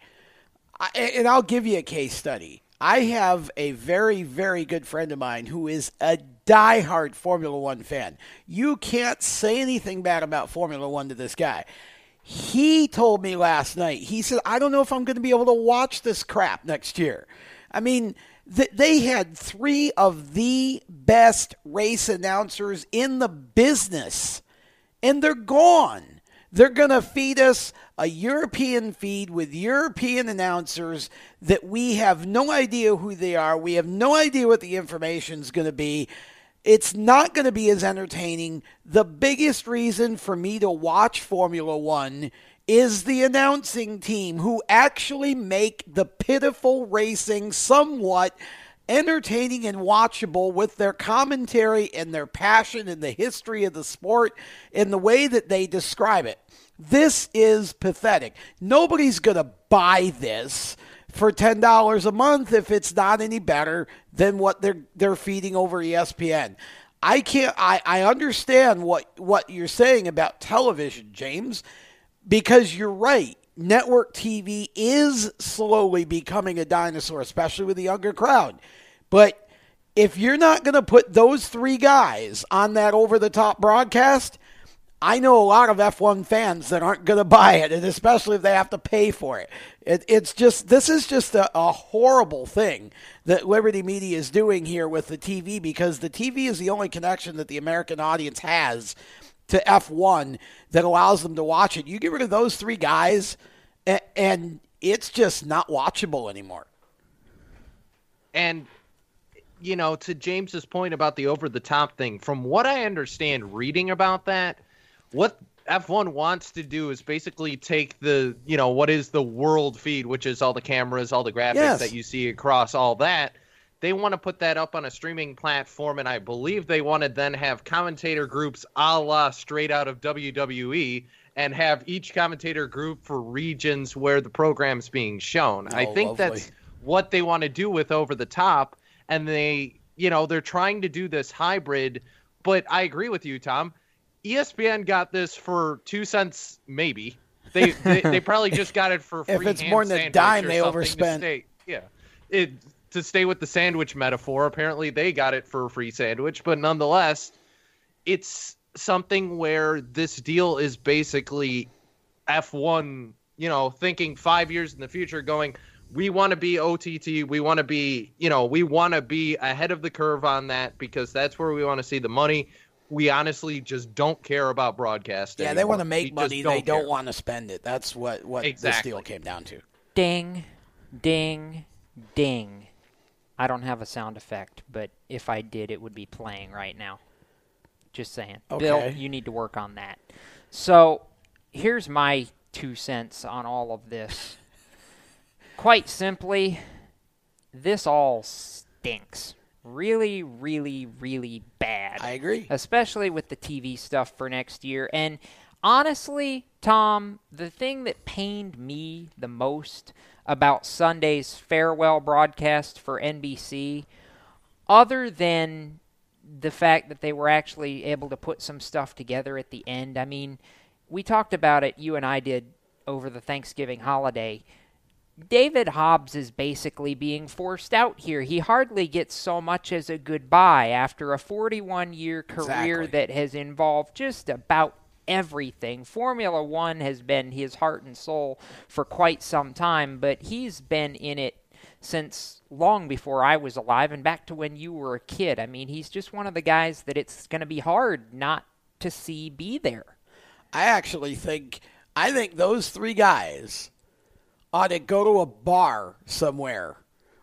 I, and I'll give you a case study. I have a very, very good friend of mine who is a diehard Formula One fan. You can't say anything bad about Formula One to this guy. He told me last night, he said, I don't know if I'm going to be able to watch this crap next year. I mean, th- they had three of the best race announcers in the business, and they're gone. They're going to feed us a European feed with European announcers that we have no idea who they are. We have no idea what the information is going to be. It's not going to be as entertaining. The biggest reason for me to watch Formula One is the announcing team who actually make the pitiful racing somewhat entertaining and watchable with their commentary and their passion and the history of the sport and the way that they describe it. This is pathetic. Nobody's going to buy this for $10 a month if it's not any better than what they're they're feeding over ESPN. I can't I, I understand what what you're saying about television, James, because you're right. Network TV is slowly becoming a dinosaur, especially with the younger crowd. But if you're not going to put those three guys on that over the top broadcast, I know a lot of F1 fans that aren't going to buy it, and especially if they have to pay for it. it it's just, this is just a, a, horrible thing that Liberty Media is doing here with the TV because the TV is the only connection that the American audience has to F1 that allows them to watch it. You get rid of those three guys, and, and it's just not watchable anymore. And you know, to James's point about the over the top thing, from what I understand reading about that, what F1 wants to do is basically take the, you know, what is the world feed, which is all the cameras, all the graphics yes. that you see across all that. They want to put that up on a streaming platform, and I believe they want to then have commentator groups a la straight out of WWE and have each commentator group for regions where the program's being shown. Oh, I think lovely. that's what they want to do with Over the Top, and they, you know, they're trying to do this hybrid. But I agree with you, Tom ESPN got this for two cents, maybe. They they, they *laughs* probably just got it for free. if it's more than a dime, they overspent. Stay, yeah, it to stay with the sandwich metaphor. Apparently, they got it for a free sandwich, but nonetheless, it's something where this deal is basically F1. You know, thinking five years in the future, going, we want to be OTT. We want to be, you know, we want to be ahead of the curve on that because that's where we want to see the money we honestly just don't care about broadcasting. Yeah, they want to make we money. Don't they care. don't want to spend it. That's what what exactly. this deal came down to. Ding, ding, ding. I don't have a sound effect, but if I did, it would be playing right now. Just saying. Okay. Bill, you need to work on that. So here's my two cents on all of this. *laughs* Quite simply, this all stinks really, really, really bad. I agree. Especially with the TV stuff for next year. And honestly, Tom, the thing that pained me the most about Sunday's farewell broadcast for NBC, other than the fact that they were actually able to put some stuff together at the end, I mean, we talked about it, you and I did over the Thanksgiving holiday David Hobbs is basically being forced out here. He hardly gets so much as a goodbye after a 41 year career exactly. that has involved just about everything. Formula One has been his heart and soul for quite some time, but he's been in it since long before I was alive and back to when you were a kid. I mean, he's just one of the guys that it's going to be hard not to see be there. I actually think I think those three guys ought to go to a bar somewhere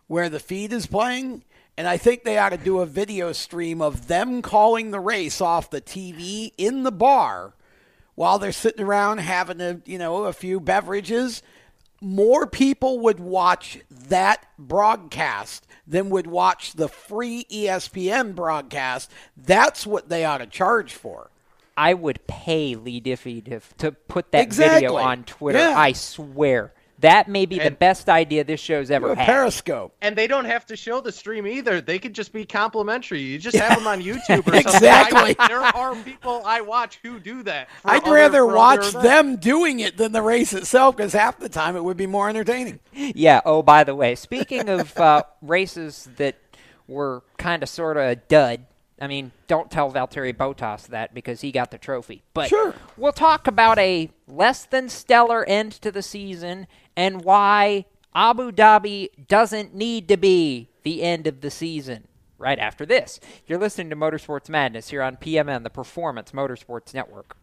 where the feed is playing and I think they ought to do a video stream of them calling the race off the TV in the bar while they're sitting around having a, you know, a few beverages. More people would watch that broadcast than would watch the free ESPN broadcast. That's what they ought to charge for. I would pay Leigh Diffey to, to put that Exactly. video on Twitter. Yeah. I swear. That may be the best idea this show's ever A had. Periscope. And they don't have to show the stream either. They could just be complimentary. You just have them on *laughs* YouTube or something. Exactly. I- there are people I watch who do that. I'd other- rather watch them doing it than the race itself because half the time it would be more entertaining. Yeah. Oh, by the way, speaking of uh, *laughs* races that were kind of sort of a dud. I mean, don't tell Valtteri Bottas that because he got the trophy. But Sure. we'll talk about a less than stellar end to the season and why Abu Dhabi doesn't need to be the end of the season. Right after this, you're listening to Motorsports Madness here on PMN, the Performance Motorsports Network.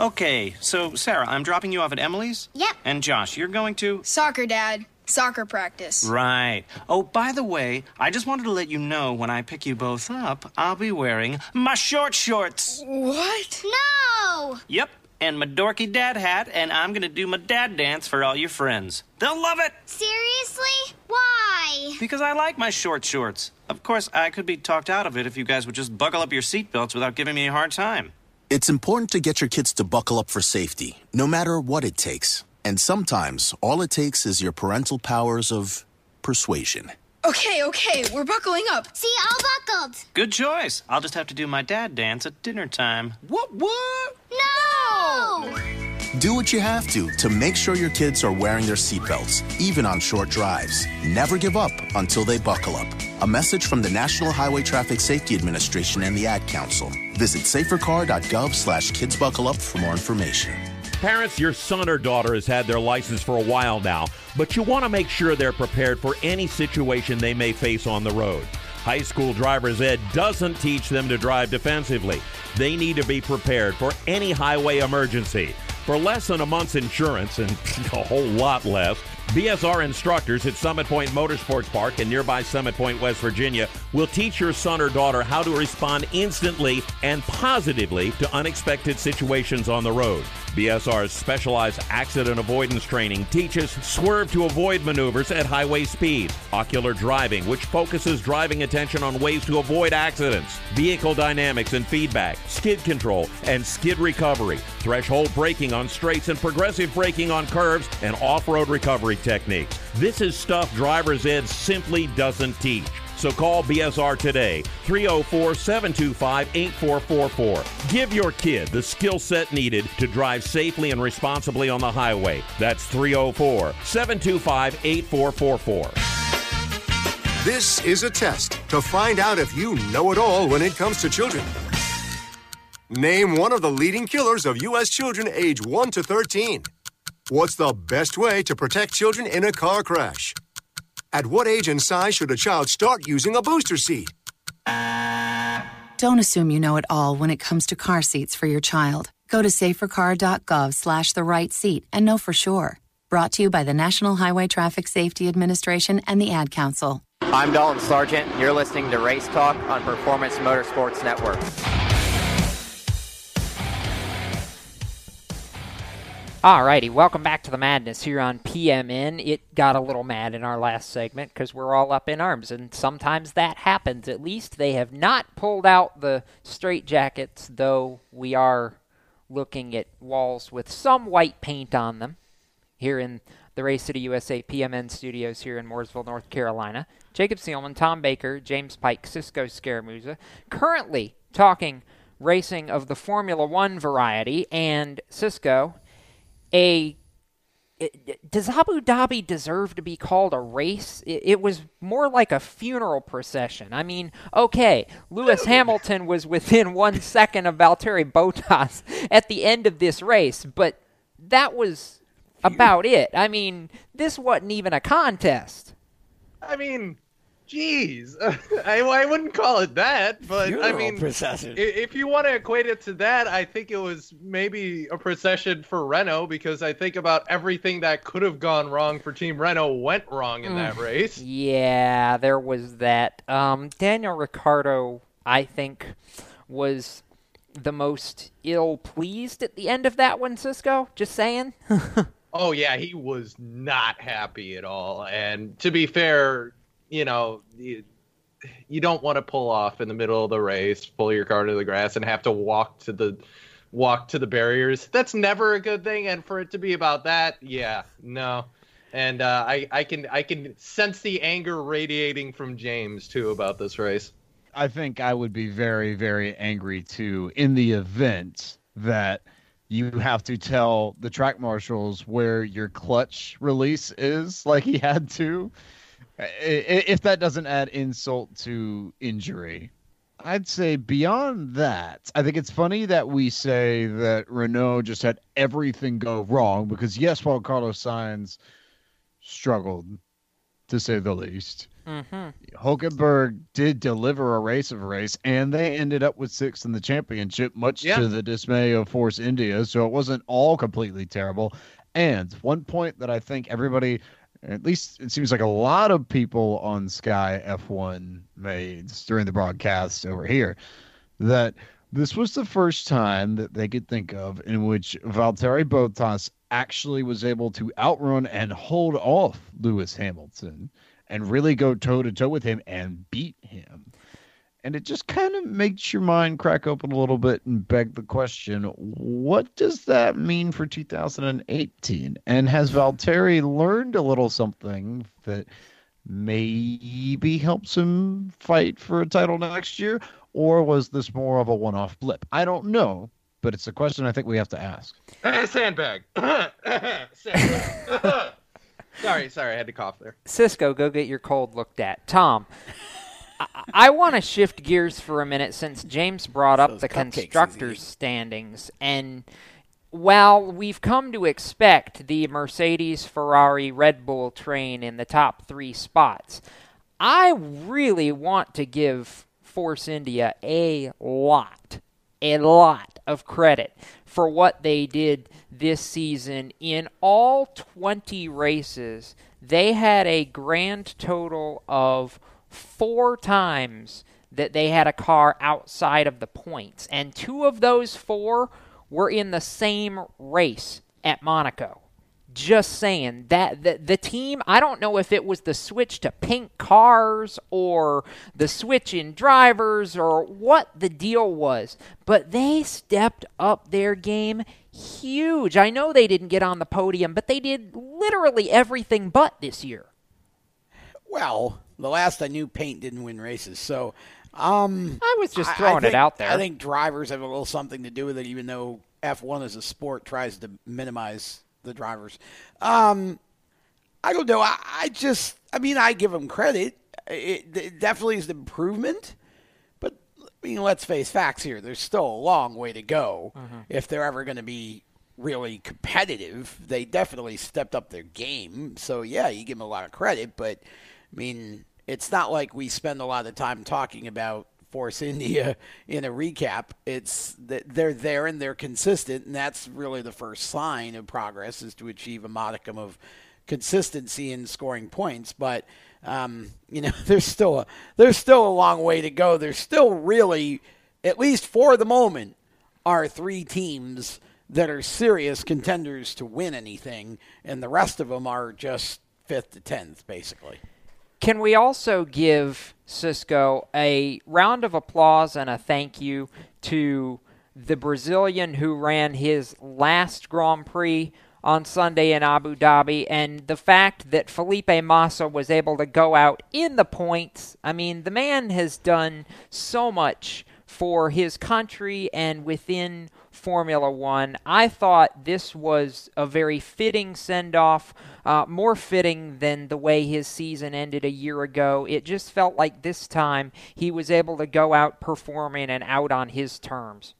Okay, so Sarah, I'm dropping you off at Emily's? Yep. And Josh, you're going to? Soccer, Dad. Soccer practice. Right. Oh, by the way, I just wanted to let you know when I pick you both up, I'll be wearing my short shorts. What? No! Yep, and my dorky dad hat, and I'm gonna do my dad dance for all your friends. They'll love it! Seriously? Why? Because I like my short shorts. Of course, I could be talked out of it if you guys would just buckle up your seatbelts without giving me a hard time. It's important to get your kids to buckle up for safety, no matter what it takes. And sometimes all it takes is your parental powers of persuasion. Okay, okay, we're buckling up. See, all buckled. Good choice. I'll just have to do my dad dance at dinner time. What, what? No! Do what you have to to make sure your kids are wearing their seatbelts, even on short drives. Never give up until they buckle up. A message from the National Highway Traffic Safety Administration and the Ad Council. Visit safercar.gov slash kidsbuckleup for more information. Parents, your son or daughter has had their license for a while now, but you want to make sure they're prepared for any situation they may face on the road. High school driver's ed doesn't teach them to drive defensively. They need to be prepared for any highway emergency. For less than a month's insurance and *laughs* a whole lot less, BSR instructors at Summit Point Motorsports Park in nearby Summit Point, West Virginia, will teach your son or daughter how to respond instantly and positively to unexpected situations on the road. BSR's specialized accident avoidance training teaches swerve to avoid maneuvers at highway speed, ocular driving, which focuses driving attention on ways to avoid accidents, vehicle dynamics and feedback, skid control and skid recovery, threshold braking on straights and progressive braking on curves, and off road recovery techniques. This is stuff driver's ed simply doesn't teach. So call BSR today, 304 725 8444. Give your kid the skill set needed to drive safely and responsibly on the highway. That's 304 725 8444. This is a test to find out if you know it all when it comes to children. Name one of the leading killers of U.S. children age 1 to 13. What's the best way to protect children in a car crash? At what age and size should a child start using a booster seat? Don't assume you know it all when it comes to car seats for your child. Go to safercar.gov slash the right seat and know for sure. Brought to you by the National Highway Traffic Safety Administration and the Ad Council. I'm Dalton Sargent. You're listening to Race Talk on Performance Motorsports Network. Alrighty, welcome back to the madness here on PMN. It got a little mad in our last segment because we're all up in arms, and sometimes that happens. At least they have not pulled out the straitjackets, though we are looking at walls with some white paint on them here in the Race City USA PMN studios here in Mooresville, North Carolina. Jacob Seelman, Tom Baker, James Pike, Cisco Scaramuza, currently talking racing of the Formula One variety, and Cisco a does Abu Dhabi deserve to be called a race? It, was more like a funeral procession. I mean, okay, Lewis Hamilton was within *laughs* one second of Valtteri Bottas at the end of this race, but that was about it. I mean, this wasn't even a contest. I mean, Jeez, *laughs* I, I wouldn't call it that, but Funeral I mean, procession. if you want to equate it to that, I think it was maybe a procession for Renault because I think about everything that could have gone wrong for Team Renault went wrong in that race. Yeah, there was that. Um, Daniel Ricciardo, I think, was the most ill pleased at the end of that one. Cisco, just saying. *laughs* oh yeah, he was not happy at all. And to be fair, you know, you, you don't want to pull off in the middle of the race, pull your car to the grass, and have to walk to the walk to the barriers. That's never a good thing. And for it to be about that, yeah, no. And uh, I, I can I can sense the anger radiating from James too about this race. I think I would be very very angry too in the event that you have to tell the track marshals where your clutch release is, like he had to if that doesn't add insult to injury. I'd say beyond that, I think it's funny that we say that Renault just had everything go wrong because yes, while Carlos Sainz struggled to say the least, mm-hmm. Hulkenberg did deliver a race of a race, and they ended up with sixth in the championship, much yeah. to the dismay of Force India. So it wasn't all completely terrible. And one point that I think everybody at least it seems like a lot of people on Sky F1 made during the broadcast over here that this was the first time that they could think of in which Valtteri Bottas actually was able to outrun and hold off Lewis Hamilton and really go toe to toe with him and beat him. And it just kind of makes your mind crack open a little bit and beg the question what does that mean for 2018? And has Valtteri learned a little something that maybe helps him fight for a title next year? Or was this more of a one off blip? I don't know, but it's a question I think we have to ask. sandbag. *coughs* *coughs* sandbag. *coughs* sorry, sorry, I had to cough there. Cisco, go get your cold looked at. Tom, I, want to shift gears for a minute since James brought up the constructors' standings. And while we've come to expect the Mercedes, Ferrari, Red Bull train in the top three spots, I really want to give Force India a lot, a lot of credit for what they did this season. In all 20 races, they had a grand total of four times that they had a car outside of the points, and two of those four were in the same race at Monaco. Just saying that the, the team, I don't know if it was the switch to pink cars or the switch in drivers or what the deal was, but they stepped up their game huge. I know they didn't get on the podium, but they did literally everything but this year. Well, the last I knew, paint didn't win races. So, um, I was just throwing think, it out there. I think drivers have a little something to do with it, even though F1 as a sport tries to minimize the drivers. Um, I don't know. I, I just, I mean, I give them credit. It, it definitely is an improvement. But, I mean, let's face facts here. There's still a long way to go mm-hmm. if they're ever going to be really competitive. They definitely stepped up their game. So, yeah, you give them a lot of credit. But, I mean, it's not like we spend a lot of time talking about Force India in a recap. It's that they're there and they're consistent, and that's really the first sign of progress is to achieve a modicum of consistency in scoring points. But um, you know, *laughs* there's still a there's still a long way to go. There's still really, at least for the moment, are three teams that are serious contenders to win anything, and the rest of them are just fifth to tenth, basically. Can we also give Cisco a round of applause and a thank you to the Brazilian who ran his last Grand Prix on Sunday in Abu Dhabi and the fact that Felipe Massa was able to go out in the points. I mean, the man has done so much for his country and within Formula One. I thought this was a very fitting send off, uh, more fitting than the way his season ended a year ago. It just felt like this time he was able to go out performing and out on his terms.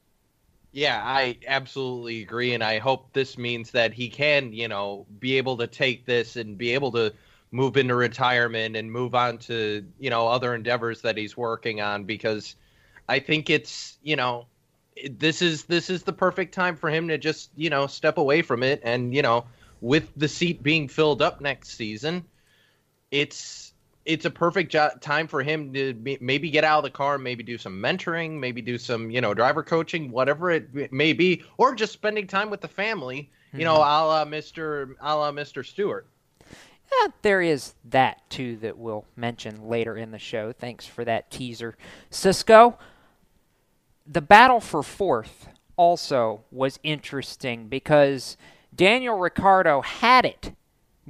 Yeah, I absolutely agree, and I hope this means that he can, you know, be able to take this and be able to move into retirement and move on to, you know, other endeavors that he's working on because I think it's, you know, this is this is the perfect time for him to just, you know, step away from it and, you know, with the seat being filled up next season, it's it's a perfect jo- time for him to be, maybe get out of the car, maybe do some mentoring, maybe do some you know driver coaching, whatever it may be, or just spending time with the family. You know, Mhm. a la Mister a la Mister Stewart. Yeah, there is that too that we'll mention later in the show. Thanks for that teaser. Cisco, the battle for fourth also was interesting because Daniel Ricciardo had it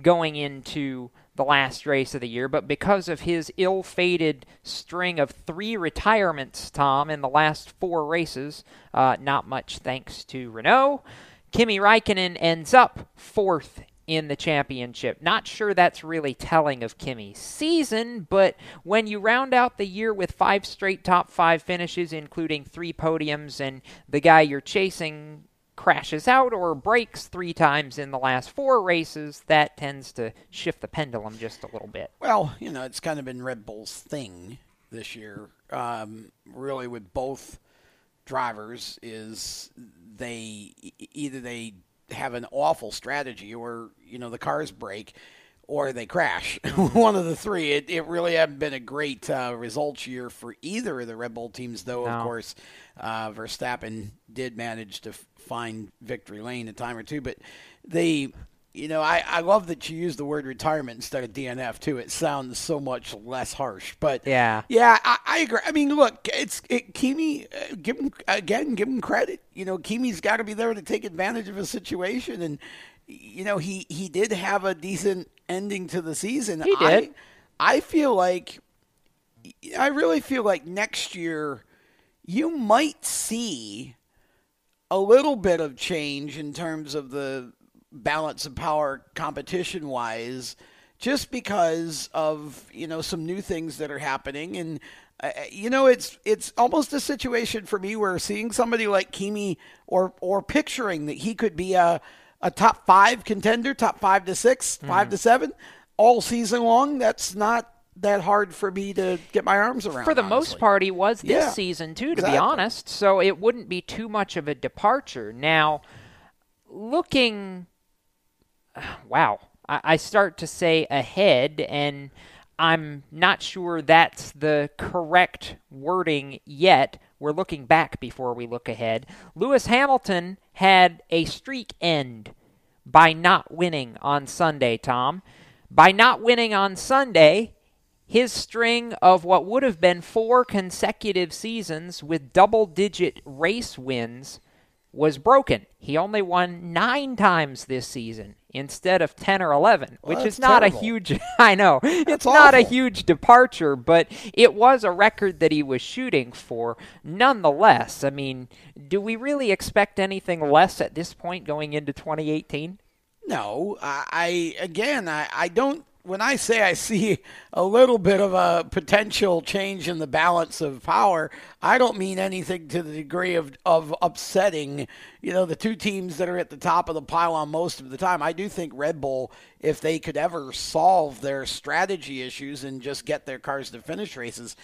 going into the last race of the year, but because of his ill fated string of three retirements, Tom, in the last four races, uh, not much thanks to Renault, Kimi Raikkonen ends up fourth in the championship. Not sure that's really telling of Kimi's season, but when you round out the year with five straight top five finishes, including three podiums, and the guy you're chasing crashes out or breaks three times in the last four races, that tends to shift the pendulum just a little bit. Well, you know, it's kind of been Red Bull's thing this year. Um, really, with both drivers, is they either they have an awful strategy, or you know, the cars break, or they crash. *laughs* One of the three. It, it really hasn't been a great uh, results year for either of the Red Bull teams, though. No. Of course, uh, Verstappen did manage to find victory lane a time or two, but they. You know, I, I love that you use the word retirement instead of DNF too. It sounds so much less harsh. But Yeah. yeah, I, I agree. I mean, look, it's it, Kimi. Uh, give him again. Give him credit. You know, Kimi's got to be there to take advantage of a situation, and you know he he did have a decent ending to the season. He did. I, I feel like I really feel like next year you might see a little bit of change in terms of the balance of power competition wise just because of you know some new things that are happening and uh, you know it's it's almost a situation for me where seeing somebody like Kimi or or picturing that he could be a a top 5 contender top 5 to 6 5 to 7 all season long that's not that hard for me to get my arms around For the honestly. most part, he was this Yeah, season too, to exactly. be honest. So it wouldn't be too much of a departure. Now, looking, *sighs* wow, I, I start to say ahead, and I'm not sure that's the correct wording yet. We're looking back before we look ahead. Lewis Hamilton had a streak end by not winning on Sunday, Tom. By not winning on Sunday, his string of what would have been four consecutive seasons with double digit race wins was broken. He only won nine times this season instead of 10 or 11, Well, which is not terrible. a huge, I know, it's That's not a *laughs* huge departure, but it was a record that he was shooting for. Nonetheless, I mean, do we really expect anything less at this point going into 2018? No, I, I again, I, I don't. When I say I see a little bit of a potential change in the balance of power, I don't mean anything to the degree of of upsetting, you know, the two teams that are at the top of the pylon most of the time. I do think Red Bull, if they could ever solve their strategy issues and just get their cars to finish races,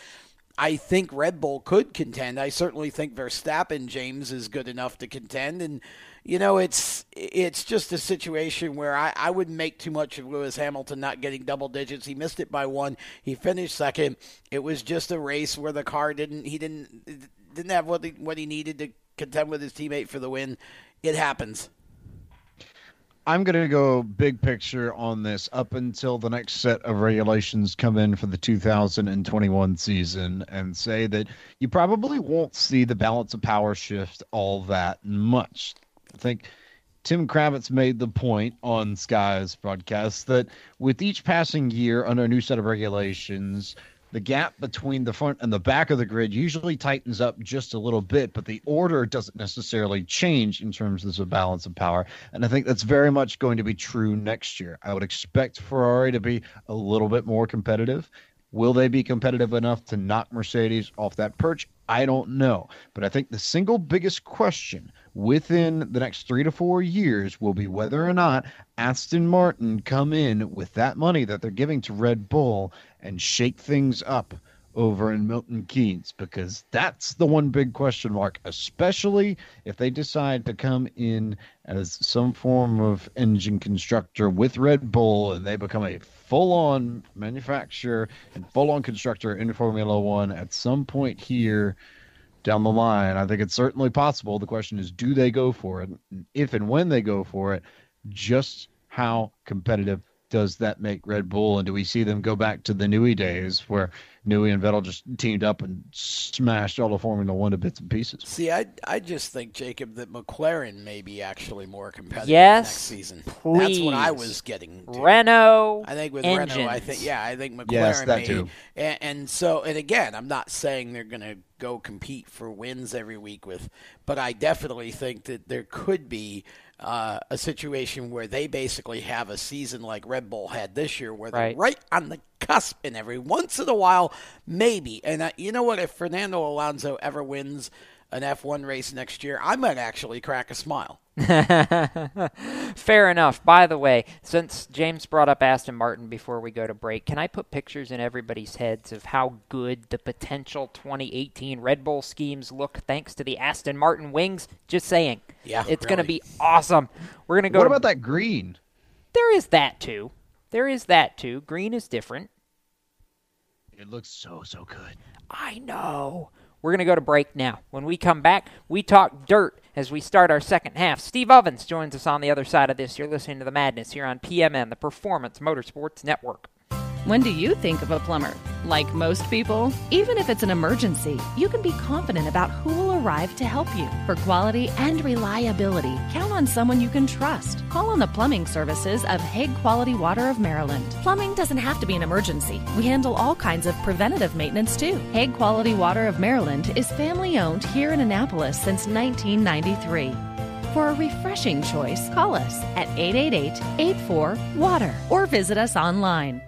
I think Red Bull could contend. I certainly think Verstappen James is good enough to contend, and you know it's it's just a situation where I, I wouldn't make too much of Lewis Hamilton not getting double digits. He missed it by one. He finished second. It was just a race where the car didn't he didn't didn't have what he, what he needed to contend with his teammate for the win. It happens. I'm going to go big picture on this up until the next set of regulations come in for the 2021 season and say that you probably won't see the balance of power shift all that much. I think Tim Kravitz made the point on Sky's broadcast that with each passing year under a new set of regulations, the gap between the front and the back of the grid usually tightens up just a little bit, but the order doesn't necessarily change in terms of the balance of power. And I think that's very much going to be true next year. I would expect Ferrari to be a little bit more competitive. Will they be competitive enough to knock Mercedes off that perch? I don't know. But I think the single biggest question within the next three to four years will be whether or not Aston Martin come in with that money that they're giving to Red Bull and shake things up over in Milton Keynes because that's the one big question mark, especially if they decide to come in as some form of engine constructor with Red Bull and they become a full on manufacturer and full on constructor in Formula One at some point here down the line. I think it's certainly possible. The question is, do they go for it? If and when they go for it, just how competitive does that make Red Bull? And do we see them go back to the Newey days where Newey and Vettel just teamed up and smashed all of Formula One to bits and pieces? See, I I just think Jacob that McLaren may be actually more competitive yes, next season. Please. That's what I was getting. To. Renault. I think with engines. Renault, I think yeah, I think McLaren Yes, that may. too. And, and so, and again, I'm not saying they're going to go compete for wins every week with, but I definitely think that there could be. Uh, a situation where they basically have a season like Red Bull had this year, where they're Right. right on the cusp, and every once in a while, maybe. And uh, you know what? If Fernando Alonso ever wins an F1 race next year, I might actually crack a smile. *laughs* Fair enough. By the way, since James brought up Aston Martin before we go to break, can I put pictures in everybody's heads of how good the potential 2018 Red Bull schemes look thanks to the Aston Martin wings? Just saying. Yeah, It's going to be awesome. We're going to go what to about that green? There is that too. There is that too. Green is different. It looks so so good. I know. We're going to go to break now. When we come back, we talk dirt as we start our second half. Steve Ovens joins us on the other side of this. You're listening to the madness here on PMN, the Performance Motorsports Network. When do you think of a plumber? Like most people, even if it's an emergency, you can be confident about who will arrive to help you. For quality and reliability, count on someone you can trust. Call on the plumbing services of Hague Quality Water of Maryland. Plumbing doesn't have to be an emergency. We handle all kinds of preventative maintenance too. Hague Quality Water of Maryland is family owned here in Annapolis since 1993. For a refreshing choice, call us at 888 84 Water or visit us online.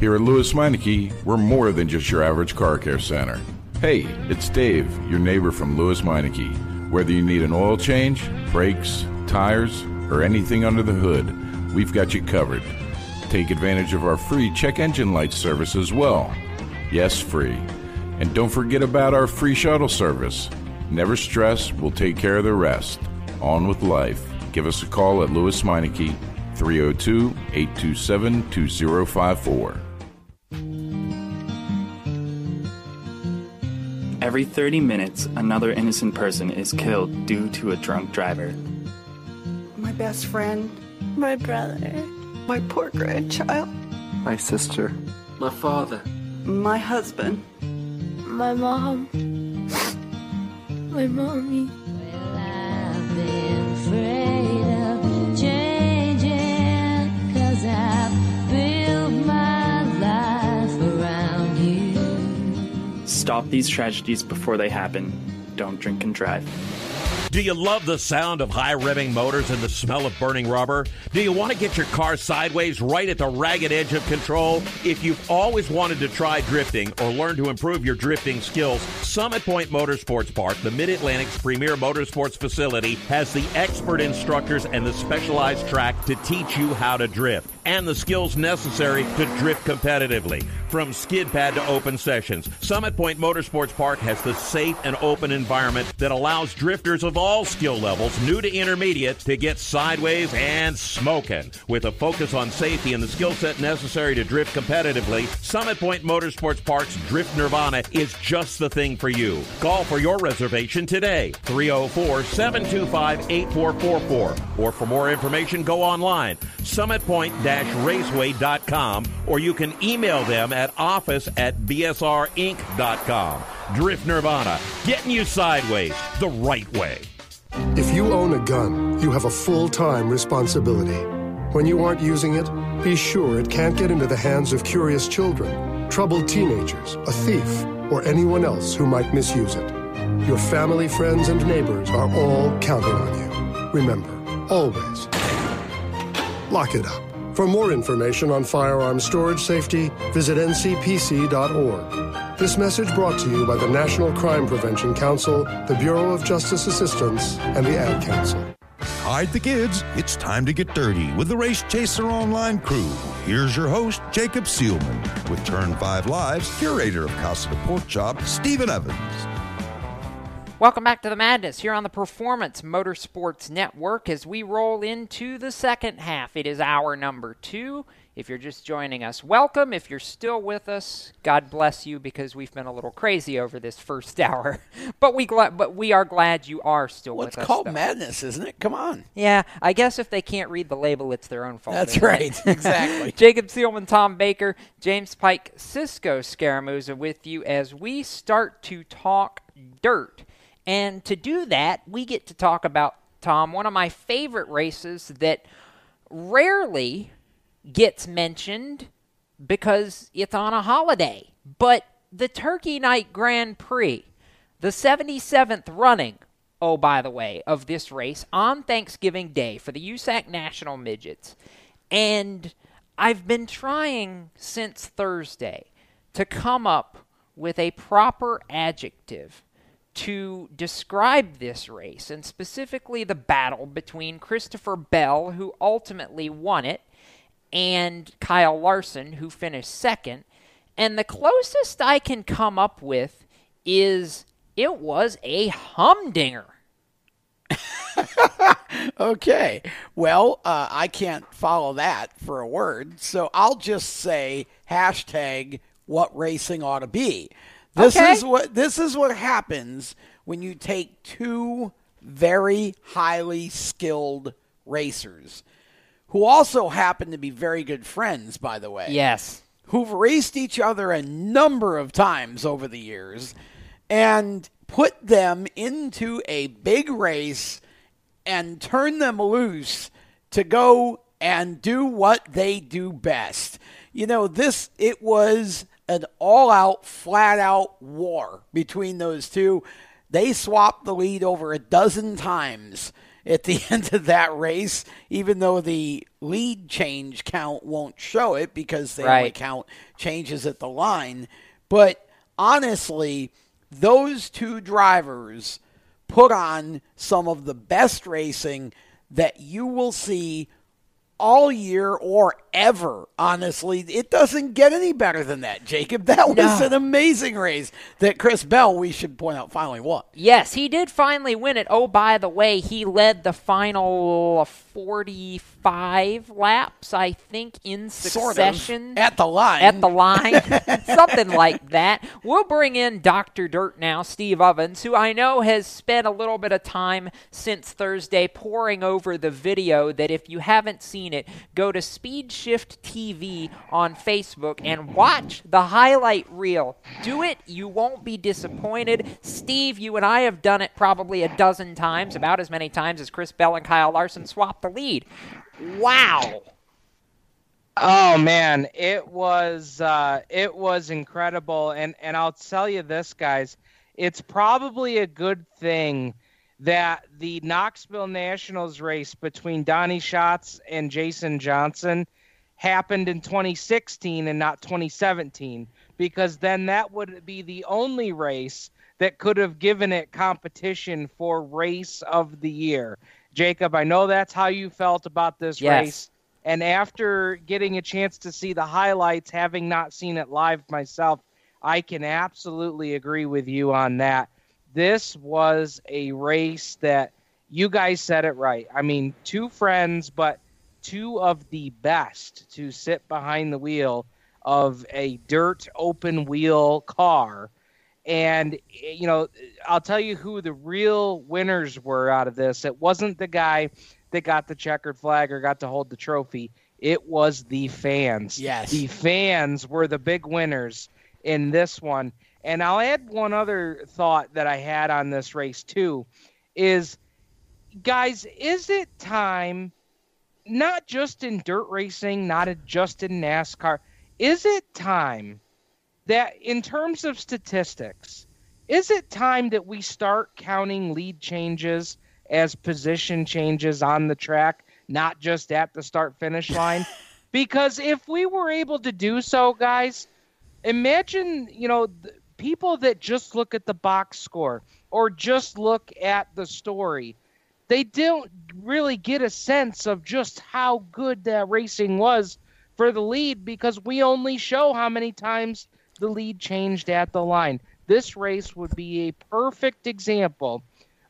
Here at Lewes Meineke, we're more than just your average car care center. Hey, it's Dave, your neighbor from Lewes Meineke. Whether you need an oil change, brakes, tires, or anything under the hood, we've got you covered. Take advantage of our free check engine light service as well. Yes, free. And don't forget about our free shuttle service. Never stress, we'll take care of the rest. On with life. Give us a call at Lewes Meineke, 302 827 2054. Every 30 minutes, another innocent person is killed due to a drunk driver. My best friend. My brother. My poor grandchild. My sister. My father. My husband. My mom. My mommy. Stop these tragedies before they happen. Don't drink and drive. Do you love the sound of high revving motors and the smell of burning rubber? Do you want to get your car sideways right at the ragged edge of control? If you've always wanted to try drifting or learn to improve your drifting skills, Summit Point Motorsports Park, the Mid Atlantic's premier motorsports facility, has the expert instructors and the specialized track to teach you how to drift and the skills necessary to drift competitively. From skid pad to open sessions, Summit Point Motorsports Park has the safe and open environment that allows drifters of all skill levels, new to intermediate, to get sideways and smoking. With a focus on safety and the skill set necessary to drift competitively, Summit Point Motorsports Park's Drift Nirvana is just the thing for you. Call for your reservation today, 304 725 8444. Or for more information, go online, summitpoint-raceway.com, or you can email them at office at bsrinc.com. Drift Nirvana, getting you sideways the right way. If you own a gun, you have a full time responsibility. When you aren't using it, be sure it can't get into the hands of curious children. troubled teenagers, a thief, or anyone else who might misuse it. Your family, friends, and neighbors are all counting on you. Remember, always lock it up. For more information on firearm storage safety, visit ncpc.org. This message brought to you by the National Crime Prevention Council, the Bureau of Justice Assistance, and the Ad Council. Hide the kids. It's time to get dirty with the Race Chaser Online crew. Here's your host, Jacob Seelman, with Turn 5 Live's curator of Casa de Pork Chop, Stephen Evans. Welcome back to the madness here on the Performance Motorsports Network as we roll into the second half. It is hour number two. If you're just joining us, welcome. If you're still with us, God bless you because we've been a little crazy over this first *laughs* hour. but we gla- but we are glad you are still well, with it's called though. madness, isn't it? Come on. Yeah, I guess if they can't read the label, it's their own fault. That's right. *laughs* Exactly. *laughs* Jacob Seelman, Tom Baker, James Pike, Cisco Scaramuza with you as we start to talk dirt. And to do that, we get to talk about, Tom, one of my favorite races that rarely gets mentioned because it's on a holiday. But the Turkey Night Grand Prix, the 77th running, oh, by the way, of this race on Thanksgiving Day for the USAC National Midgets. And I've been trying since Thursday to come up with a proper adjective to describe this race, and specifically the battle between Christopher Bell, who ultimately won it, and Kyle Larson, who finished second. And the closest I can come up with is it was a humdinger. *laughs* okay. Well, uh, I can't follow that for a word, so I'll just say hashtag what racing ought to be. This Okay. is what this is what happens when you take two very highly skilled racers who also happen to be very good friends, by the way. Yes. Who've raced each other a number of times over the years and put them into a big race and turn them loose to go and do what they do best. You know, this, it was an all out, flat out war between those two. They swapped the lead over a dozen times at the *laughs* end of that race, even though the lead change count won't show it because they only count changes at the line. But honestly, those two drivers put on some of the best racing that you will see all year or ever. Honestly, it doesn't get any better than that, Jacob. *laughs* That was No. an amazing race that Chris Bell, we should point out, finally won. Yes, he did finally win it. Oh, by the way, he led the final 45 laps, I think, in Sort of. succession. At the line. At the line. *laughs* Something like that. We'll bring in Dr. Dirt now, Steve Ovens, who I know has spent a little bit of time since Thursday poring over the video that if you haven't seen it, go to Speed Shift TV on Facebook and watch the highlight reel. Do it, you won't be disappointed. Steve, you and I have done it probably a dozen times, about as many times as Chris Bell and Kyle Larson swapped the lead. Wow. Oh man, it was uh, it was incredible, and and I'll tell you this, guys, it's probably a good thing that the Knoxville Nationals race between Donny Schatz and Jason Johnson happened in 2016 and not 2017, because then that would be the only race that could have given it competition for race of the year. Jacob, I know that's how you felt about this Yes. race. And after getting a chance to see the highlights, having not seen it live myself, I can absolutely agree with you on that. This was a race that you guys said it right. I mean, two friends, but two of the best to sit behind the wheel of a dirt open wheel car. And, eh, you know, I'll tell you who the real winners were out of this. It wasn't the guy that got the checkered flag or got to hold the trophy. It was the fans. Yes. The fans were the big winners in this one. And I'll add one other thought that I had on this race too is guys, is it time not just in dirt racing, not just in NASCAR, is it time that in terms of statistics, is it time that we start counting lead changes as position changes on the track, not just at the start finish line? *laughs* because if we were able to do so, guys, imagine, you know, people that just look at the box score or just look at the story. They don't really get a sense of just how good that racing was for the lead because we only show how many times the lead changed at the line. This race would be a perfect example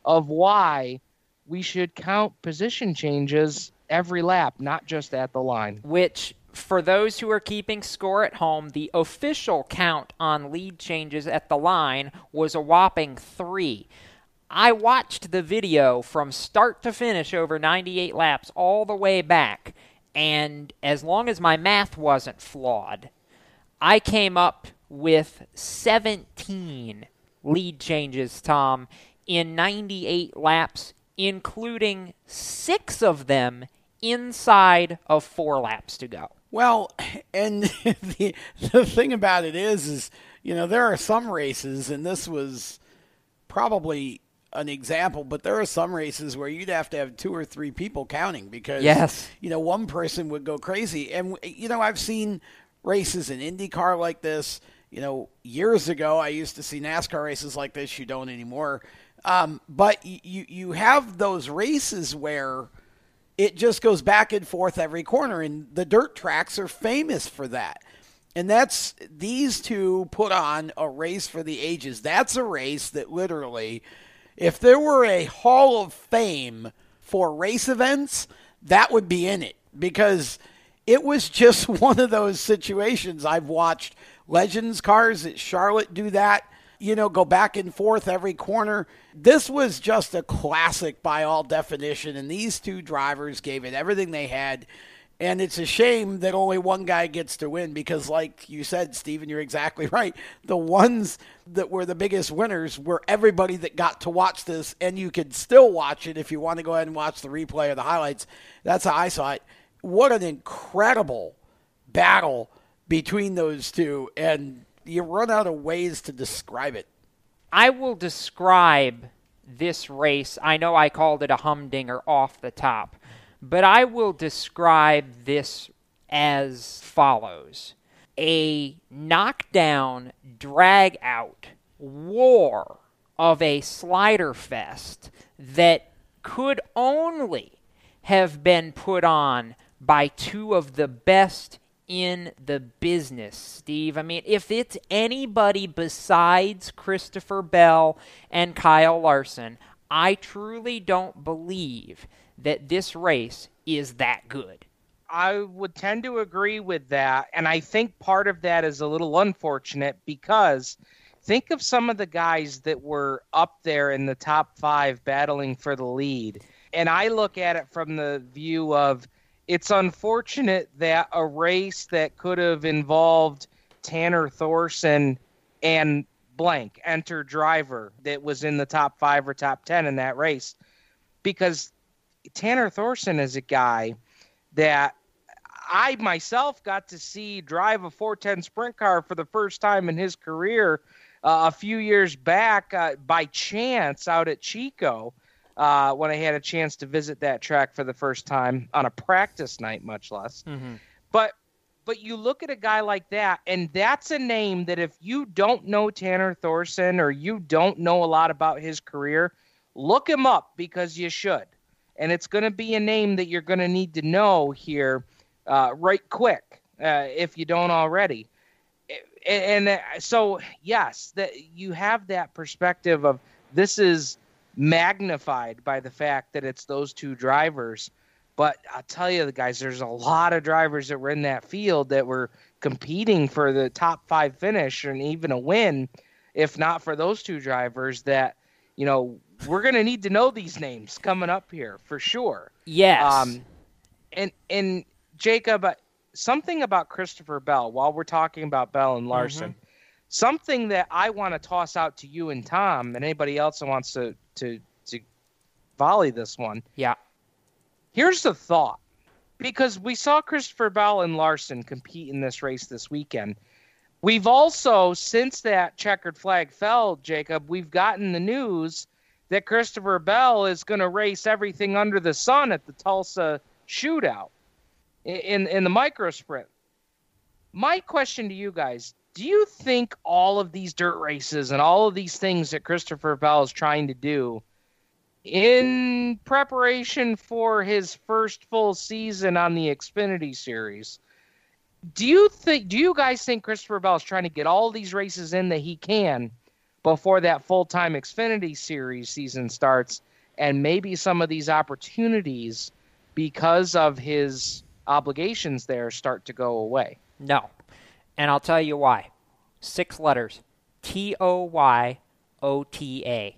of why we should count position changes every lap, not just at the line. Which, for those who are keeping score at home, the official count on lead changes at the line was a whopping three. I watched the video from start to finish over 98 laps all the way back, and as long as my math wasn't flawed, I came up with 17 lead changes, Tom, in 98 laps, including six of them inside of four laps to go. Well, *laughs* and *laughs* the, the thing about it is, is, you know, there are some races, and this was probably an example, but there are some races where you'd have to have two or three people counting because, yes. you know, one person would go crazy. And, you know, I've seen races in IndyCar like this. You know, years ago, I used to see NASCAR races like this. You don't anymore. Um, but you, you have those races where it just goes back and forth every corner, and the dirt tracks are famous for that. And that's these two put on a race for the ages. That's a race that literally, if there were a Hall of Fame for race events, that would be in it because it was just *laughs* one of those situations. I've watched Legends cars at Charlotte do that, you know, go back and forth every corner. This was just a classic by all definition, and these two drivers gave it everything they had. And it's a shame that only one guy gets to win because, like you said, Stephen, you're exactly *laughs* right. The ones that were the biggest winners were everybody that got to watch this, and you could still watch it if you want to go ahead and watch the replay or the highlights. That's how I saw it. What an incredible battle between those two, and you run out of ways to describe it. I will describe this race. I know I called it a humdinger off the top, but I will describe this as follows a knockdown, drag out war of a slider fest that could only have been put on by two of the best in the business, Steve. I mean, if it's anybody besides Christopher Bell and Kyle Larson, I truly don't believe that this race is that good. I would tend to agree with that. And I think part of that is a little unfortunate because think of some of the guys that were up there in the top five battling for the lead. And I look at it from the view of it's unfortunate that a race that could have involved Tanner Thorson and blank enter driver that was in the top five or top 10 in that race. Because Tanner Thorson is a guy that I myself got to see drive a 410 sprint car for the first time in his career uh, a few years back uh, by chance out at Chico uh, when I had a chance to visit that track for the first time on a practice night, much less. Mm-hmm. But but you look at a guy like that, and that's a name that if you don't know Tanner Thorson or you don't know a lot about his career, look him up because you should. And it's going to be a name that you're going to need to know here uh, right quick uh, if you don't already. And, and uh, so, yes, that you have that perspective of this is magnified by the fact that it's those two drivers. But I'll tell you, the guys, there's a lot of drivers that were in that field that were competing for the top five finish and even a win, if not for those two drivers. That you know we're gonna need to know these names coming up here for sure. Yes. Um, and and Jacob, uh, something about Christopher Bell. While we're talking about Bell and Larson, Mm-hmm. Something that I want to toss out to you and Tom and anybody else that wants to to to volley this one. Yeah. Here's the thought. Because we saw Christopher Bell and Larson compete in this race this weekend. We've also, since that checkered flag fell, Jacob, we've gotten the news that Christopher Bell is going to race everything under the sun at the Tulsa shootout in, in the micro sprint. My question to you guys do you think all of these dirt races and all of these things that Christopher Bell is trying to do in preparation for his first full season on the Xfinity series? Do you think? Do you guys think Christopher Bell is trying to get all these races in that he can before that full time Xfinity series season starts, and maybe some of these opportunities because of his obligations there start to go away? No. And I'll tell you why. Six letters T O Y O T A.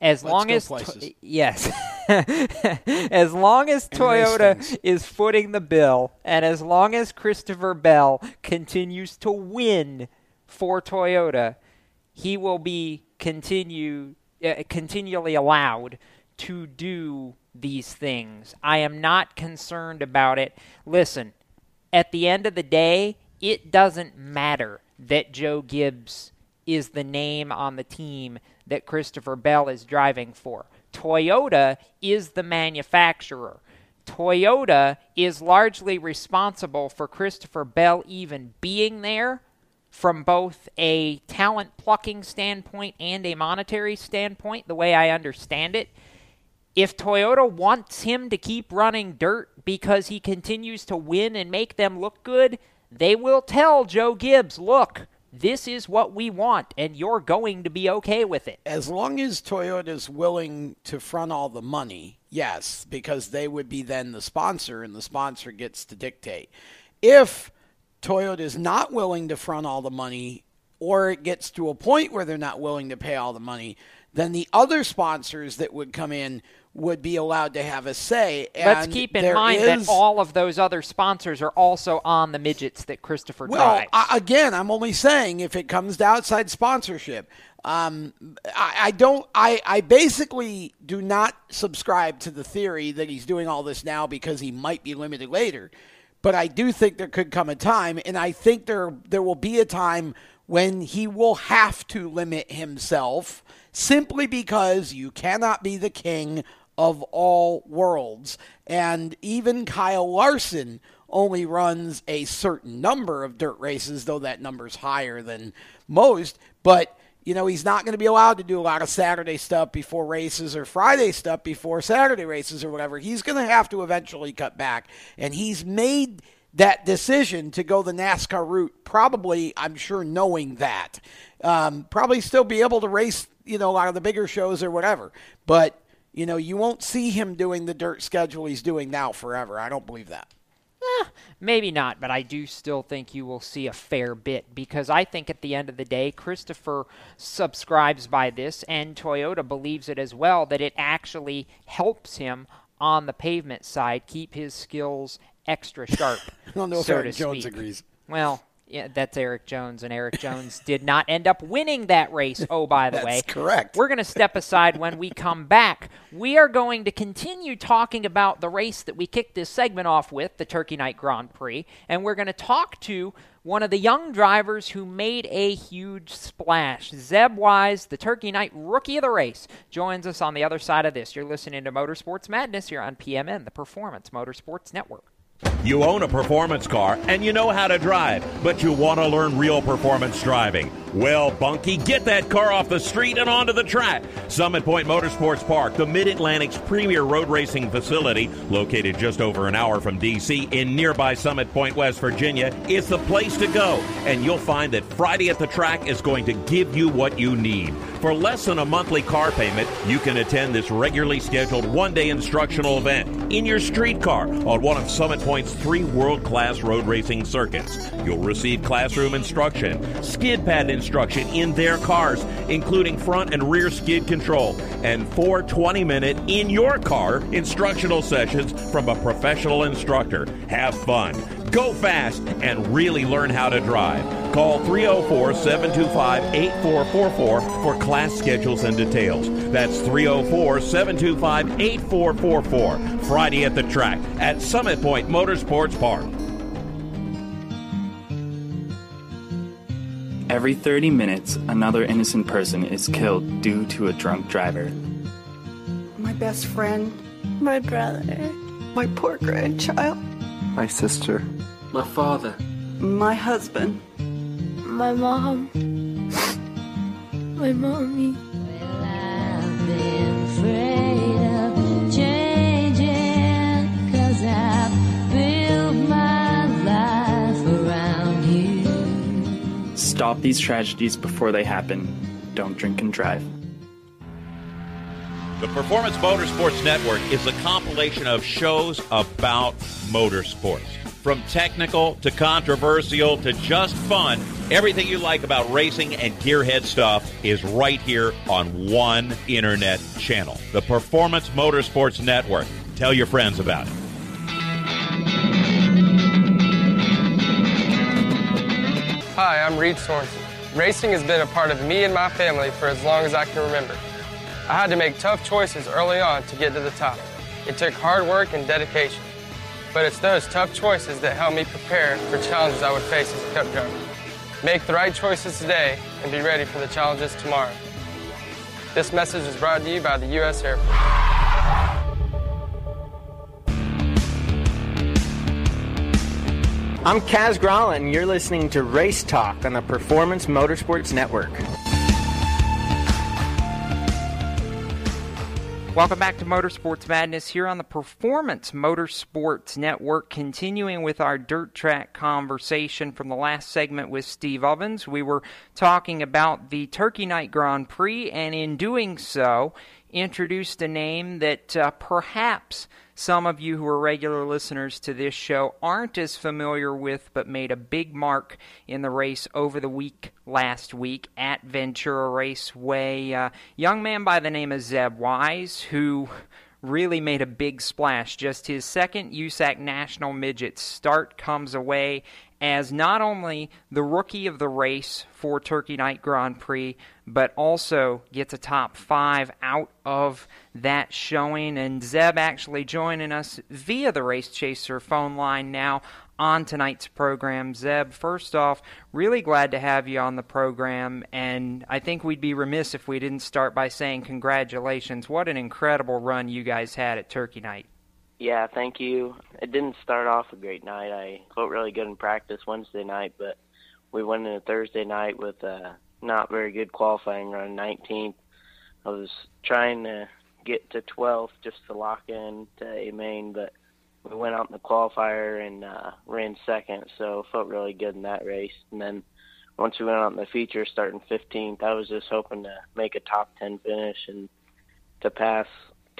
As Let's long as places. yes, *laughs* as long as And Toyota is footing the bill, and as long as Christopher Bell continues to win for Toyota, he will be continue uh, continually allowed to do these things. I am not concerned about it. Listen, at the end of the day, it doesn't matter that Joe Gibbs is the name on the team that Christopher Bell is driving for. Toyota is the manufacturer. Toyota is largely responsible for Christopher Bell even being there from both a talent plucking standpoint and a monetary standpoint, the way I understand it. If Toyota wants him to keep running dirt because he continues to win and make them look good, they will tell Joe Gibbs, look, this is what we want, and you're going to be okay with it. As long as Toyota's willing to front all the money, yes, because they would be then the sponsor and the sponsor gets to dictate. If Toyota is not willing to front all the money or it gets to a point where they're not willing to pay all the money, then the other sponsors that would come in would be allowed to have a say. Let's keep in mind is- that all of those other sponsors are also on the midgets that Christopher Well. I, again, I'm only saying if it comes to outside sponsorship. Um, I, I don't. I, I basically do not subscribe to the theory that he's doing all this now because he might be limited later. But I do think there could come a time, and I think there there will be a time when he will have to limit himself simply because you cannot be the king of all worlds. And even Kyle Larson only runs a certain number of dirt races, though that number's higher than most. But, you know, he's not going to be allowed to do a lot of Saturday stuff before races or Friday stuff before Saturday races or whatever. He's going to have to eventually cut back. And he's made that decision to go the NASCAR route, probably, I'm sure, knowing that. Um, probably still be able to race, you know, a lot of the bigger shows or whatever. But, you know, you won't see him doing the dirt schedule he's doing now forever. I don't believe that. Eh, maybe not, but I do still think you will see a fair bit because I think at the end of the day, Christopher subscribes by this, and Toyota believes it as well that it actually helps him on the pavement side keep his skills extra sharp. *laughs* I don't know so to Jones speak. agrees. Well, yeah, that's Erik Jones, and Erik Jones *laughs* did not end up winning that race. Oh, by the That's way, correct. We're going to step aside when we come back. We are going to continue talking about the race that we kicked this segment off with, the Turkey Night Grand Prix, and we're going to talk to one of the young drivers who made a huge splash. Zeb Wise, the Turkey Night Rookie of the Race, joins us on the other side of this. You're listening to Motorsports Madness here on PMN, the Performance Motorsports Network. You own a performance car and you know how to drive, but you want to learn real performance driving. Well, Bunky, get that car off the street and onto the track. Summit Point Motorsports Park, the Mid Atlantic's premier road racing facility, located just over an hour from D.C. in nearby Summit Point, West Virginia, is the place to go. And you'll find that Friday at the track is going to give you what you need. For less than a monthly car payment, you can attend this regularly scheduled one day instructional event in your street car on one of Summit Point's three world class road racing circuits. You'll receive classroom instruction, skid pad instruction in their cars, including front and rear skid control, and four 20 minute in your car instructional sessions from a professional instructor. Have fun. Go fast and really learn how to drive. Call 304 725 8444 for class schedules and details. That's 304 725 8444. Friday at the track at Summit Point Motorsports Park. Every 30 minutes, another innocent person is killed due to a drunk driver. My best friend. My brother. My poor grandchild. My sister. My father. My husband. My mom. My mommy. Stop these tragedies before they happen. Don't drink and drive. The Performance Motorsports Network is a compilation of shows about motorsports. From technical to controversial to just fun, everything you like about racing and gearhead stuff is right here on one internet channel. The Performance Motorsports Network. Tell your friends about it. Hi, I'm Reed Sorenson. Racing has been a part of me and my family for as long as I can remember. I had to make tough choices early on to get to the top. It took hard work and dedication. But it's those tough choices that help me prepare for challenges I would face as a cup driver. Make the right choices today and be ready for the challenges tomorrow. This message is brought to you by the U.S. Air Force. I'm Kaz Grala, and you're listening to Race Talk on the Performance Motorsports Network. Welcome back to Motorsports Madness here on the Performance Motorsports Network. Continuing with our dirt track conversation from the last segment with Steve Ovens, we were talking about the Turkey Night Grand Prix, and in doing so, introduced a name that uh, perhaps some of you who are regular listeners to this show aren't as familiar with, but made a big mark in the race over the week last week at Ventura Raceway. Uh, young man by the name of Zeb Wise, who really made a big splash. Just his second USAC National Midget start comes away as not only the rookie of the race for Turkey Night Grand Prix, but also gets a top five out of that showing. And Zeb actually joining us via the Race Chaser phone line now on tonight's program. Zeb, first off, really glad to have you on the program, and I think we'd be remiss if we didn't start by saying congratulations. What an incredible run you guys had at Turkey Night. Yeah, thank you. It didn't start off a great night. I felt really good in practice Wednesday night, but we went into Thursday night with a not very good qualifying run, 19th. I was trying to get to 12th just to lock in to A main, but we went out in the qualifier and uh, ran second, so felt really good in that race. And then once we went out in the feature, starting 15th, I was just hoping to make a top 10 finish and to pass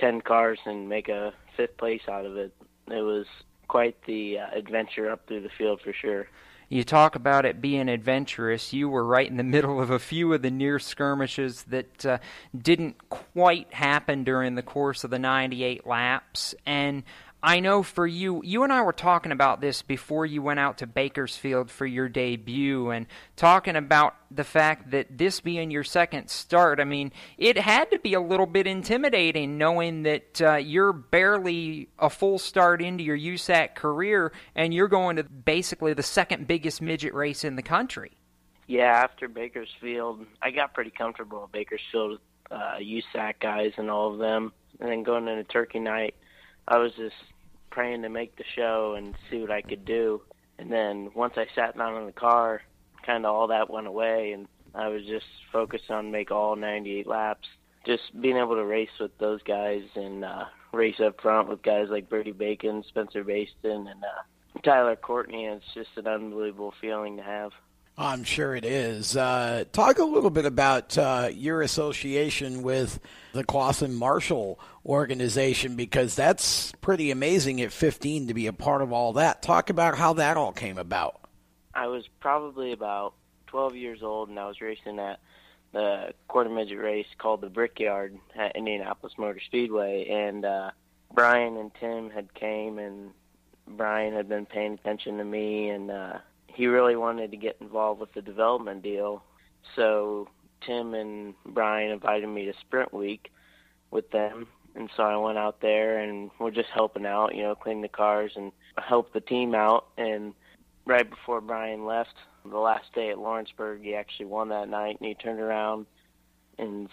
10 cars and make a fifth place out of it. It was quite the uh, adventure up through the field for sure. You talk about it being adventurous. You were right in the *laughs* middle of a few of the near skirmishes that uh, didn't quite happen during the course of the 98 laps. And I know for you, you and I were talking about this before you went out to Bakersfield for your debut and talking about the fact that this being your second start, I mean, it had to be a little bit intimidating knowing that uh, you're barely a full start into your USAC career and you're going to basically the second biggest midget race in the country. Yeah, after Bakersfield, I got pretty comfortable at Bakersfield, uh, USAC guys and all of them. And then going into Turkey Night, I was just praying to make the show and see what I could do. And then once I sat down in the car, kind of all that went away, and I was just focused on make all 98 laps. Just being able to race with those guys and uh, race up front with guys like Brady Bacon, Spencer Bayston, and uh, Tyler Courtney. It's just an unbelievable feeling to have. I'm sure it is. Uh, talk a little bit about uh, your association with the Clauson Marshall organization because that's pretty amazing at 15 to be a part of all that. Talk about how that all came about. I was probably about 12 years old and I was racing at the quarter midget race called the Brickyard at Indianapolis Motor Speedway and uh, Brian and Tim had came and Brian had been paying attention to me and uh, he really wanted to get involved with the development deal. So Tim and Brian invited me to Sprint Week with them, and so I went out there and we're just helping out, you know, clean the cars and help the team out. And right before Brian left, the last day at Lawrenceburg, he actually won that night, and he turned around and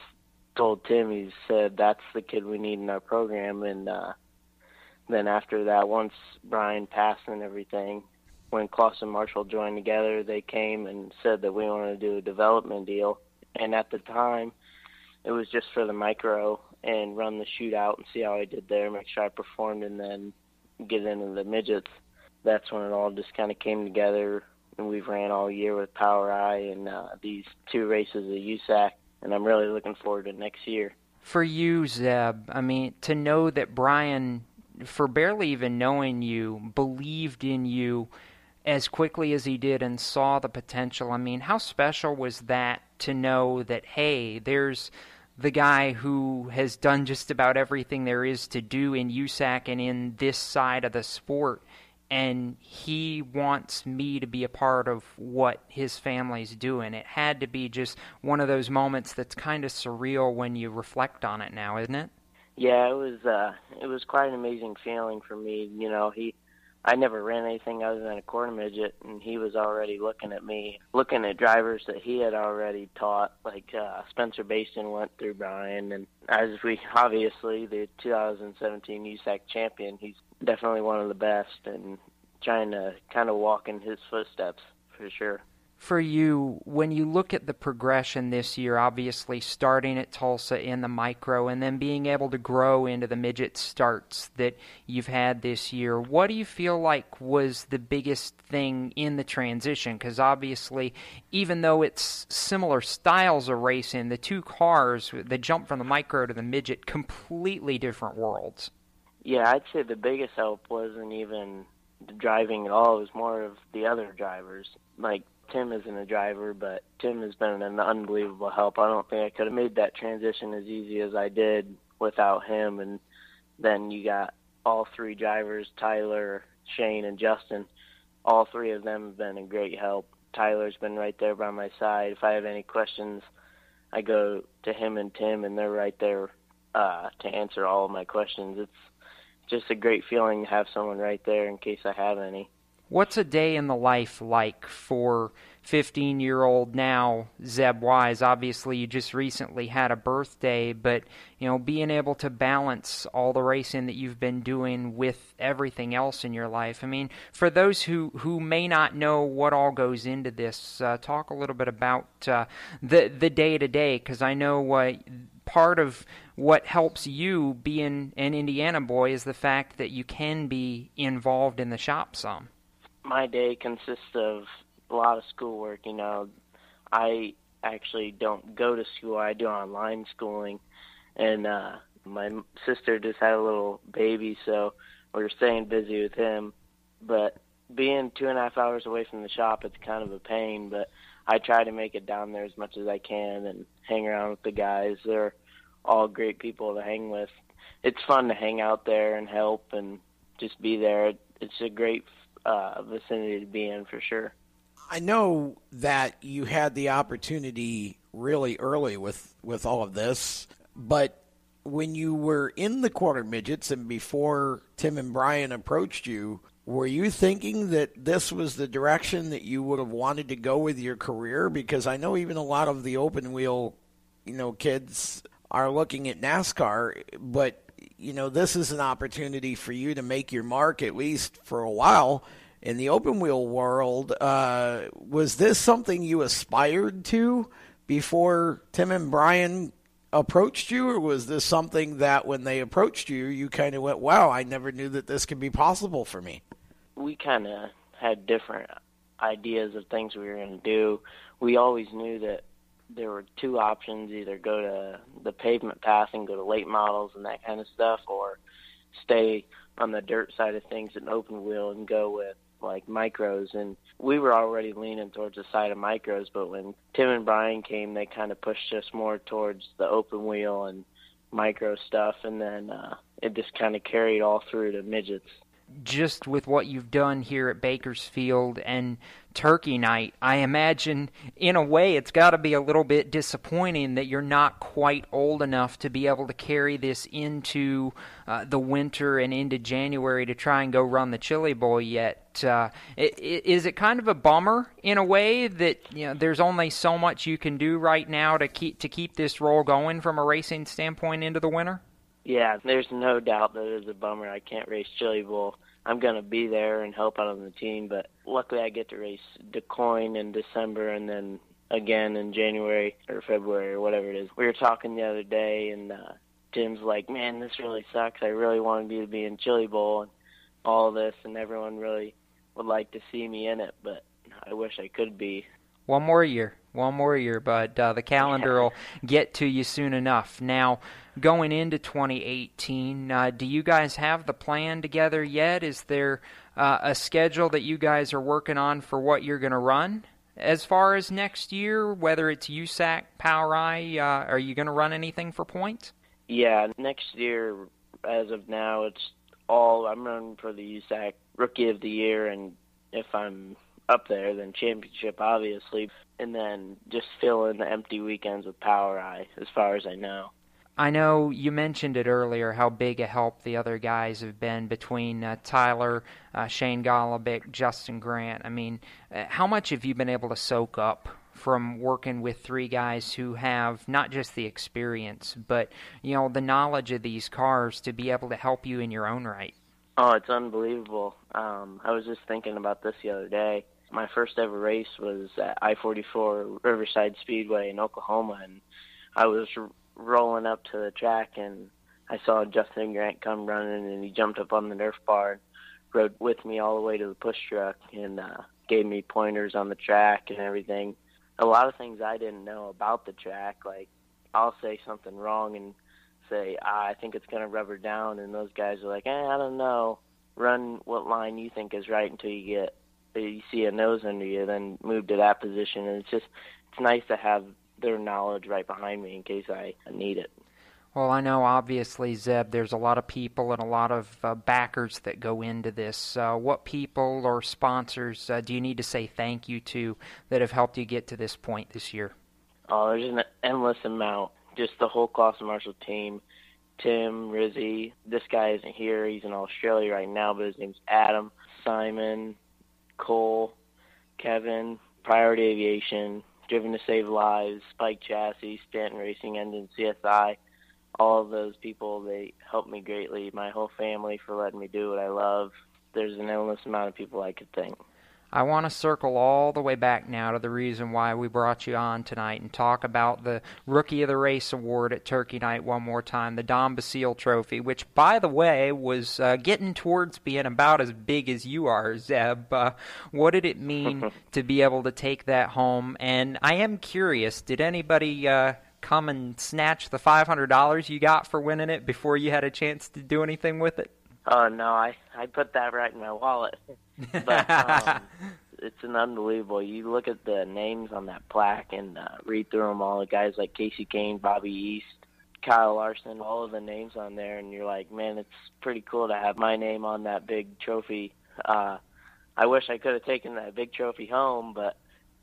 told Tim, he said, "That's the kid we need in our program." And uh, then after that, once Brian passed and everything, when Clauson Marshall joined together, they came and said that we wanted to do a development deal. And at the time, it was just for the micro and run the shootout and see how I did there, make sure I performed, and then get into the midgets. That's when it all just kind of came together, and we've ran all year with POWRi and uh, these two races at USAC, and I'm really looking forward to next year. For you, Zeb, I mean, to know that Brian, for barely even knowing you, believed in you as quickly as he did and saw the potential. I mean, how special was that to know that, hey, there's the guy who has done just about everything there is to do in USAC and in this side of the sport, and he wants me to be a part of what his family's doing. It had to be just one of those moments that's kind of surreal when you reflect on it now, isn't it? Yeah, it was uh it was quite an amazing feeling for me. You know, he I never ran anything other than a quarter midget, and he was already looking at me, looking at drivers that he had already taught. Like uh, Spencer Bayston went through Brian, and as we obviously the 2017 USAC champion, he's definitely one of the best, and trying to kind of walk in his footsteps for sure for you when you look at the progression this year, obviously starting at Tulsa in the micro and then being able to grow into the midget starts that you've had this year, what do you feel like was the biggest thing in the transition? Because obviously, even though it's similar styles of racing, the two cars, the jump from the micro to the midget, completely different worlds. Yeah, I'd say the biggest help wasn't even driving at all. It was more of the other drivers. Like Tim isn't a driver, but Tim has been an unbelievable help. I don't think I could have made that transition as easy as I did without him. And then you got all three drivers, Tyler, Shane, and Justin. All three of them have been a great help. Tyler's been right there by my side. If I have any questions, I go to him and Tim, and they're right there uh, to answer all of my questions. It's just a great feeling to have someone right there in case I have any. What's a day in the life like for 15 year old now Zeb Wise? Obviously, you just recently had a birthday, but you know, being able to balance all the racing that you've been doing with everything else in your life. I mean, for those who who may not know what all goes into this, uh, talk a little bit about uh, the the day to day, because I know uh, part of what helps you being an Indiana boy is the fact that you can be involved in the shop some my day consists of a lot of schoolwork. You know, I actually don't go to school. I do online schooling, and uh, my sister just had a little baby, so we're staying busy with him. But being two and a half hours away from the shop, it's kind of a pain. But I try to make it down there as much as I can and hang around with the guys. They're all great people to hang with. It's fun to hang out there and help and just be there. It's a great uh, vicinity to be in for sure. I know that you had the opportunity really early with, with all of this, but when you were in the quarter midgets and before Tim and Brian approached you, were you thinking that this was the direction that you would have wanted to go with your career? Because I know even a lot of the open wheel, you know, kids are looking at NASCAR, but you know, this is an opportunity for you to make your mark at least for a while in the open wheel world. Uh, was this something you aspired to before Tim and Brian approached you, or was this something that when they approached you, you kind of went, "Wow, I never knew that this could be possible for me"? We kind of had different ideas of things we were going to do. We always knew that there were two options: either go to the pavement path and go to late models and that kind of stuff, or stay on the dirt side of things and open wheel and go with like micros. And we were already leaning towards the side of micros but when tim and brian came they kind of pushed us more towards the open wheel and micro stuff and then uh it just kind of carried all through to midgets. Just with what you've done here at Bakersfield and Turkey Night, I imagine in a way it's got to be a little bit disappointing that you're not quite old enough to be able to carry this into uh, the winter and into January to try and go run the Chili Bowl yet. Uh, is it kind of a bummer in a way that you know there's only so much you can do right now to keep to keep this role going from a racing standpoint into the winter? Yeah, there's no doubt that it is a bummer. I can't race Chili Bowl. I'm gonna be there and help out on the team, but luckily I get to race DuQuoin in December and then again in January or February or whatever it is. We were talking the other day, and uh, Tim's like, "Man, this really sucks. I really wanted you to be in Chili Bowl and all this, and everyone really would like to see me in it, but I wish I could be." One more year, one more year, but uh, the calendar will get to you soon enough. Now, going into 2018. Uh, do you guys have the plan together yet? Is there uh, a schedule that you guys are working on for what you're going to run? As far as next year, whether it's USAC, POWRi, uh, are you going to run anything for points? Yeah, next year, as of now, it's all I'm running for the USAC Rookie of the Year, and if I'm up there, then championship, obviously, and then just fill in the empty weekends with POWRi, as far as I know. I know you mentioned it earlier how big a help the other guys have been between uh, Tyler, uh, Shane Golobic, Justin Grant. I mean, uh, how much have you been able to soak up from working with three guys who have not just the experience, but you know the knowledge of these cars to be able to help you in your own right? Oh, it's unbelievable. Um, I was just thinking about this the other day. My first ever race was at I-44 Riverside Speedway in Oklahoma, and I was rolling up to the track and I saw Justin Grant come running and he jumped up on the Nerf bar and rode with me all the way to the push truck and uh, gave me pointers on the track and everything. A lot of things I didn't know about the track, like I'll say something wrong and say ah, I think it's gonna rubber down, and those guys are like, eh, I don't know. Run what line you think is right until you get you see a nose under you, then move to that position, and it's just it's nice to have their knowledge right behind me in case I need it. Well, I know obviously, Zeb, there's a lot of people and a lot of uh, backers that go into this. Uh, what people or sponsors uh, do you need to say thank you to that have helped you get to this point this year? Oh, there's an endless amount. Just the whole Clauson Marshall team. Tim, Rizzy. This guy isn't here. He's in Australia right now, but his name's Adam, Simon, Cole, Kevin, Priority Aviation, Driven to Save Lives, Spike Chassis, Stanton Racing Engine, CSI, all of those people, they helped me greatly. My whole family for letting me do what I love. There's an endless amount of people I could thank. I want to circle all the way back now to the reason why we brought you on tonight and talk about the Rookie of the Race award at Turkey Night one more time, the Don Basile Trophy, which, by the way, was uh, getting towards being about as big as you are, Zeb. Uh, what did it mean *laughs* to be able to take that home? And I am curious, did anybody uh, come and snatch the $500 you got for winning it before you had a chance to do anything with it? Oh no, I I put that right in my wallet. *laughs* But um, it's an unbelievable. You look at the names on that plaque and uh, read through them all. The guys like Kasey Kahne, Bobby East, Kyle Larson, all of the names on there, and you're like, man, it's pretty cool to have my name on that big trophy. Uh, I wish I could have taken that big trophy home, but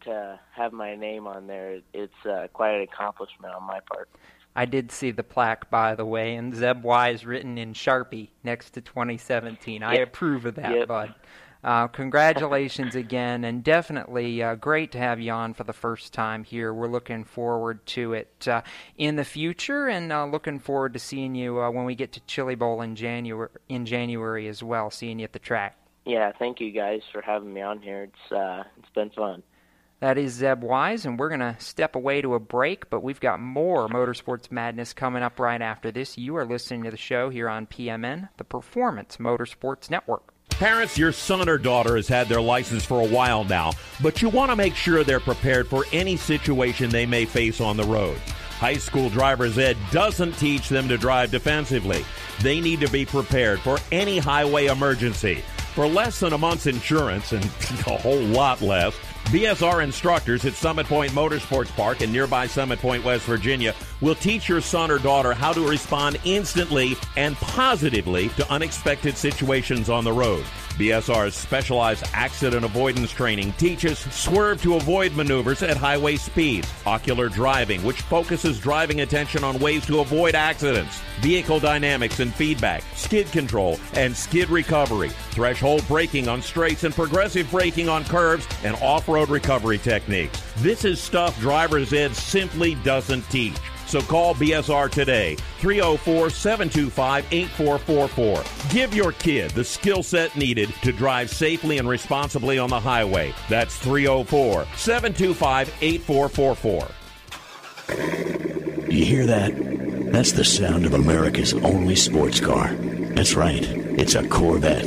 to have my name on there, it's uh, quite an accomplishment on my part. I did see the plaque, by the way, and Zeb Wise written in Sharpie next to 2017. I approve of that, yep. bud. Uh, congratulations again, and definitely uh, great to have you on for the first time here. We're looking forward to it uh, in the future, and uh, looking forward to seeing you uh, when we get to Chili Bowl in January. In January as well, seeing you at the track. Yeah, thank you guys for having me on here. It's uh, it's been fun. That is Zeb Wise, and we're going to step away to a break, but we've got more Motorsports Madness coming up right after this. You are listening to the show here on PMN, the Performance Motorsports Network. Parents, your son or daughter has had their license for a while now, but you want to make sure they're prepared for any situation they may face on the road. High school driver's ed doesn't teach them to drive defensively. They need to be prepared for any highway emergency. For less than a month's insurance, and *laughs* a whole lot less, BSR instructors at Summit Point Motorsports Park in nearby Summit Point, West Virginia will teach your son or daughter how to respond instantly and positively to unexpected situations on the road. BSR's specialized accident avoidance training teaches swerve to avoid maneuvers at highway speeds, ocular driving, which focuses driving attention on ways to avoid accidents, vehicle dynamics and feedback, skid control and skid recovery, threshold braking on straights and progressive braking on curves, and off road recovery techniques. This is stuff driver's ed simply doesn't teach. So call BSR today, 304 725 8444. Give your kid the skill set needed to drive safely and responsibly on the highway. That's 304 725 8444. You hear that? That's the sound of America's only sports car. That's right, it's a Corvette.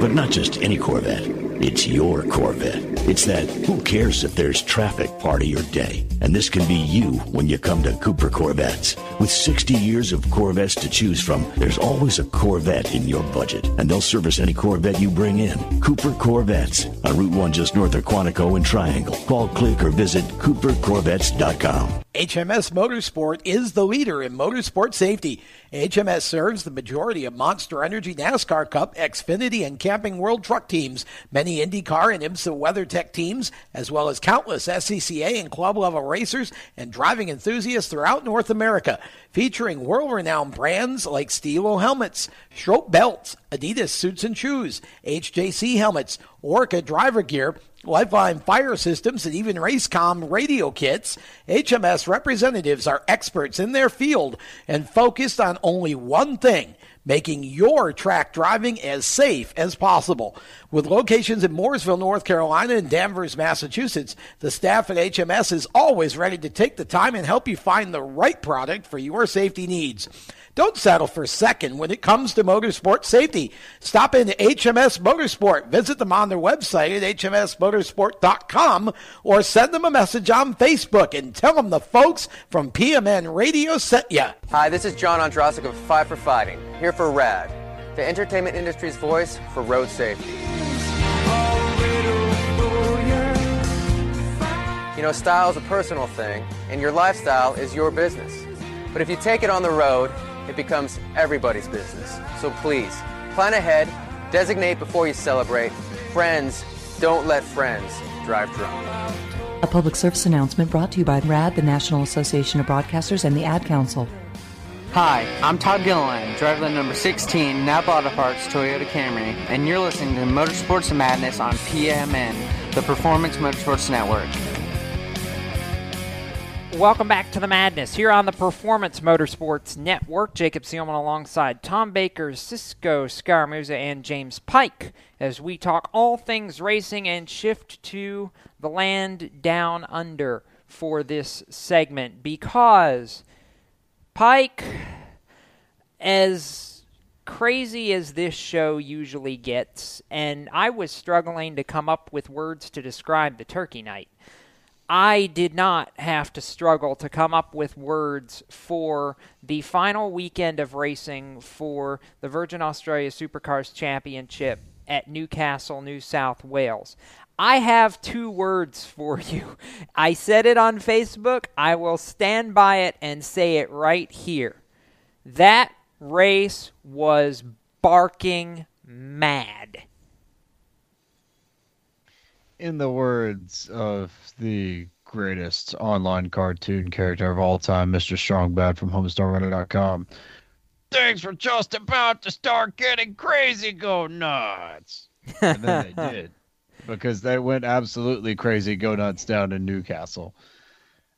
But not just any Corvette. It's your Corvette. It's that who cares if there's traffic part of your day. And this can be you when you come to Cooper Corvettes. With 60 years of Corvettes to choose from, there's always a Corvette in your budget. And they'll service any Corvette you bring in. Cooper Corvettes on Route 1 just north of Quantico and Triangle. Call, click, or visit coopercorvettes.com. HMS Motorsport is the leader in motorsport safety. HMS serves the majority of Monster Energy NASCAR Cup, Xfinity, and Camping World Truck teams, many IndyCar and IMSA WeatherTech teams, as well as countless SCCA and club level racers and driving enthusiasts throughout North America, featuring world renowned brands like Stilo helmets, Schroth belts, Adidas suits and shoes, HJC helmets, Orca driver gear, Lifeline fire systems, and even Racecom radio kits, HMS representatives are experts in their field and focused on only one thing making your track driving as safe as possible. With locations in Mooresville, North Carolina, and Danvers, Massachusetts, the staff at HMS is always ready to take the time and help you find the right product for your safety needs. Don't settle for second when it comes to motorsport safety. Stop into HMS Motorsport. Visit them on their website at hmsmotorsport.com or send them a message on Facebook and tell them the folks from PMN Radio sent you. Hi, this is John Ondrasik of Five for Fighting, here for RAD, the entertainment industry's voice for road safety. You know, style is a personal thing, and your lifestyle is your business. But if you take it on the road, it becomes everybody's business. So please, plan ahead, designate before you celebrate. Friends, don't let friends drive drunk. A public service announcement brought to you by RAD, the National Association of Broadcasters, and the Ad Council. Hi, I'm Todd Gilliland, driver number 16, Napa Auto Parts Toyota Camry, and you're listening to Motorsports Madness on PMN, the Performance Motorsports Network. Welcome back to the madness here on the Performance Motorsports Network. Jacob Seelman alongside Tom Baker, Cisco Scaramuza, and James Pike as we talk all things racing and shift to the land down under for this segment because Pike, as crazy as this show usually gets, and I was struggling to come up with words to describe the turkey night. I did not have to struggle to come up with words for the final weekend of racing for the Virgin Australia Supercars Championship at Newcastle, New South Wales. I have two words for *laughs* you. I said it on Facebook. I will stand by it and say it right here. That race was barking mad. In the words of the greatest online cartoon character of all time, Mr. Strongbad from HomestarRunner.com. Things were just about to start getting crazy, go nuts. And then they *laughs* did. Because they went absolutely crazy, go nuts down in Newcastle.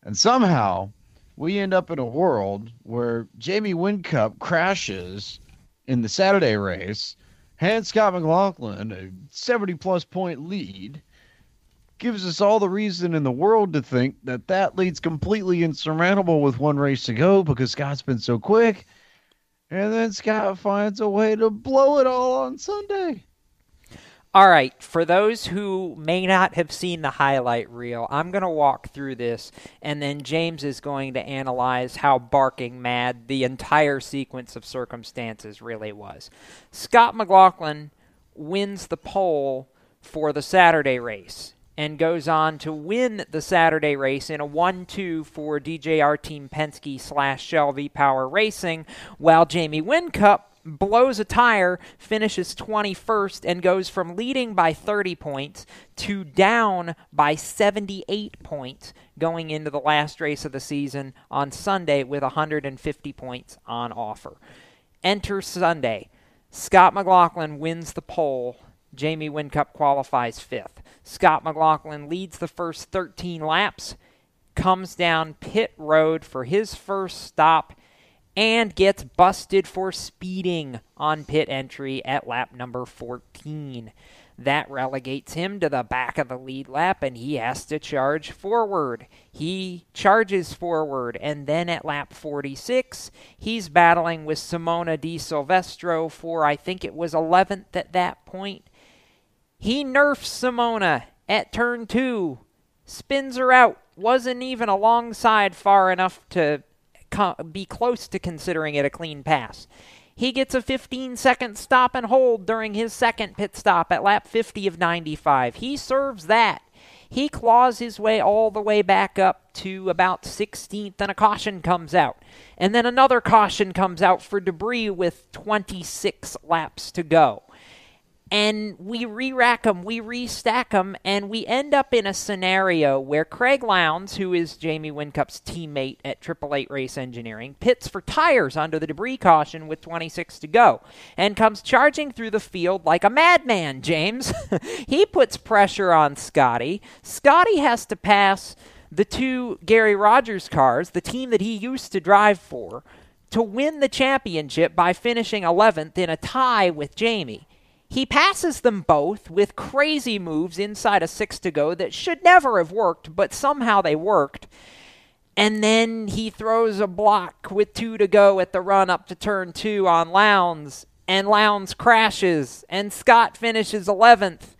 And somehow we end up in a world where Jamie Whincup crashes in the Saturday race, hands Scott McLaughlin a 70 plus point lead, gives us all the reason in the world to think that that lead's completely insurmountable with one race to go because Scott's been so quick. And then Scott finds a way to blow it all on Sunday. All right, for those who may not have seen the highlight reel, I'm going to walk through this, and then James is going to analyze how barking mad the entire sequence of circumstances really was. Scott McLaughlin wins the pole for the Saturday race, and goes on to win the Saturday race in a 1 2 for DJR Team Penske slash Shell V Power Racing, while Jamie Whincup blows a tire, finishes 21st, and goes from leading by 30 points to down by 78 points going into the last race of the season on Sunday with 150 points on offer. Enter Sunday. Scott McLaughlin wins the pole. Jamie Whincup qualifies fifth. Scott McLaughlin leads the first 13 laps, comes down pit road for his first stop and gets busted for speeding on pit entry at lap number 14. That relegates him to the back of the lead lap, and he has to charge forward. He charges forward, and then at lap 46, he's battling with Simona Di Silvestro for, I think it was 11th at that point. He nerfs Simona at turn two, spins her out, wasn't even alongside far enough to be close to considering it a clean pass. He gets a 15 second stop and hold during his second pit stop at lap 50 of 95. He serves that. He claws his way all the way back up to about 16th, and a caution comes out. And then another caution comes out for debris with 26 laps to go and we re-rack them, we restack them, and we end up in a scenario where Craig Lowndes, who is Jamie Whincup's teammate at Triple Eight Race Engineering, pits for tires under the debris caution with 26 to go, and comes charging through the field like a madman. James, *laughs* he puts pressure on Scotty. Scotty has to pass the two Garry Rogers cars, the team that he used to drive for, to win the championship by finishing 11th in a tie with Jamie. He passes them both with crazy moves inside a six to go that should never have worked, but somehow they worked. And then he throws a block with two to go at the run up to turn two on Lowndes, and Lowndes crashes, and Scott finishes 11th,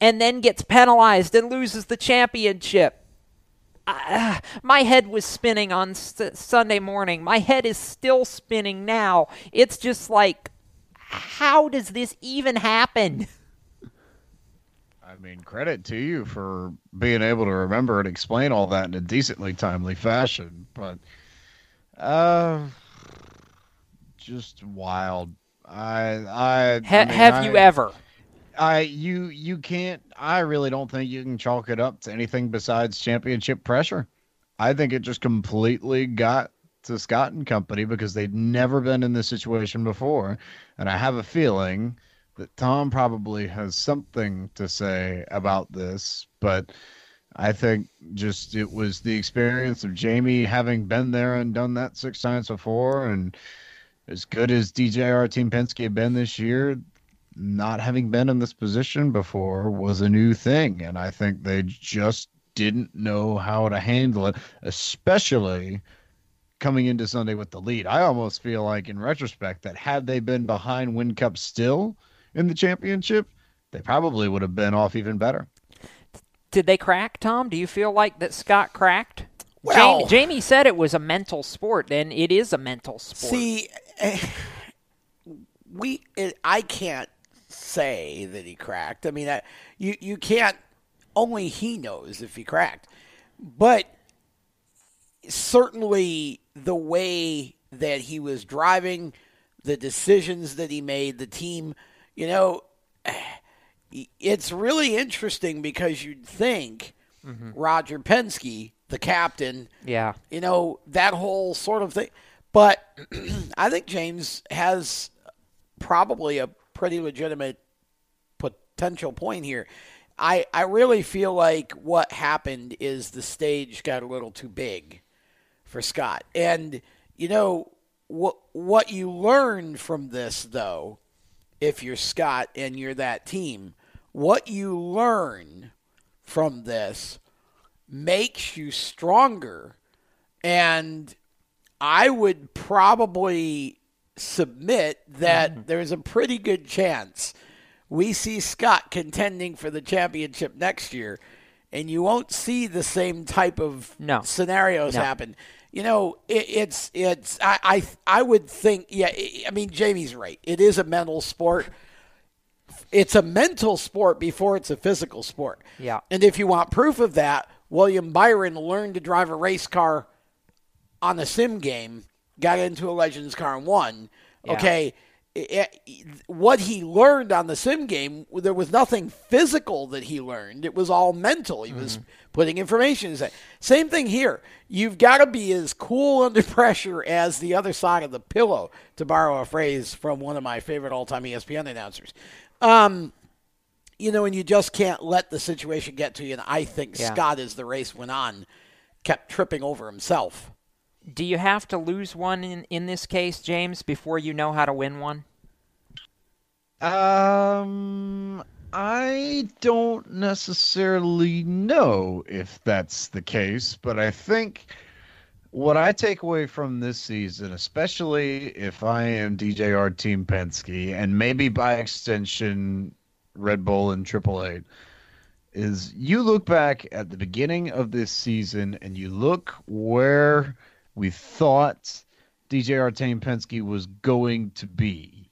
and then gets penalized and loses the championship. Uh, my head was spinning on S- Sunday morning. My head is still spinning now. It's just like, how does this even happen? *laughs* I mean, credit to you for being able to remember and explain all that in a decently timely fashion. But, uh, just wild. I, I, ha- I mean, have I, you ever? I, you, you can't. I really don't think you can chalk it up to anything besides championship pressure. I think it just completely got to Scott and company because they'd never been in this situation before. And I have a feeling that Tom probably has something to say about this, but I think just it was the experience of Jamie having been there and done that six times before. And as good as DJR Team Penske had been this year, not having been in this position before was a new thing. And I think they just didn't know how to handle it, especially coming into Sunday with the lead. I almost feel like, in retrospect, that had they been behind Whincup still in the championship, they probably would have been off even better. Did they crack, Tom? Do you feel like that Scott cracked? Well, Jamie, Jamie said it was a mental sport, and it is a mental sport. See, eh, we it, I can't say that he cracked. I mean, I, you you can't. Only he knows if he cracked, but certainly the way that he was driving, the decisions that he made, the team, you know, *sighs* it's really interesting because you'd think Mhm. Roger Penske, the captain, Yeah. you know, that whole sort of thing. But *clears throat* I think James has probably a pretty legitimate potential point here. I, I really feel like what happened is the stage got a little too big for Scott. And you know what what you learn from this though, if you're Scott and you're that team, what you learn from this makes you stronger. And I would probably submit that mm-hmm. there's a pretty good chance we see Scott contending for the championship next year, and you won't see the same type of No. scenarios No. happen. You know, it, it's it's I, I I would think yeah. I mean, Jamie's right. It is a mental sport. it's a mental sport before it's a physical sport. Yeah. And if you want proof of that, William Byron learned to drive a race car on a sim game, got into a Legends car and won. Yeah. Okay. What he learned on the sim game, there was nothing physical that he learned. It was all mental. He was putting information. in his head. Same thing here. You've got to be as cool *laughs* under pressure as the other side of the pillow, to borrow a phrase from one of my favorite all-time ESPN announcers. Um, you know, and you just can't let the situation get to you. And I think Yeah. Scott, as the race went on, kept tripping over himself. Do you have to lose one in, in this case, James, before you know how to win one? Um, I don't necessarily know if that's the case, but I think what I take away from this season, especially if I am DJR Team Penske and maybe by extension Red Bull and Triple Eight, is you look back at the beginning of this season and you look where we thought DJR Team Penske was going to be.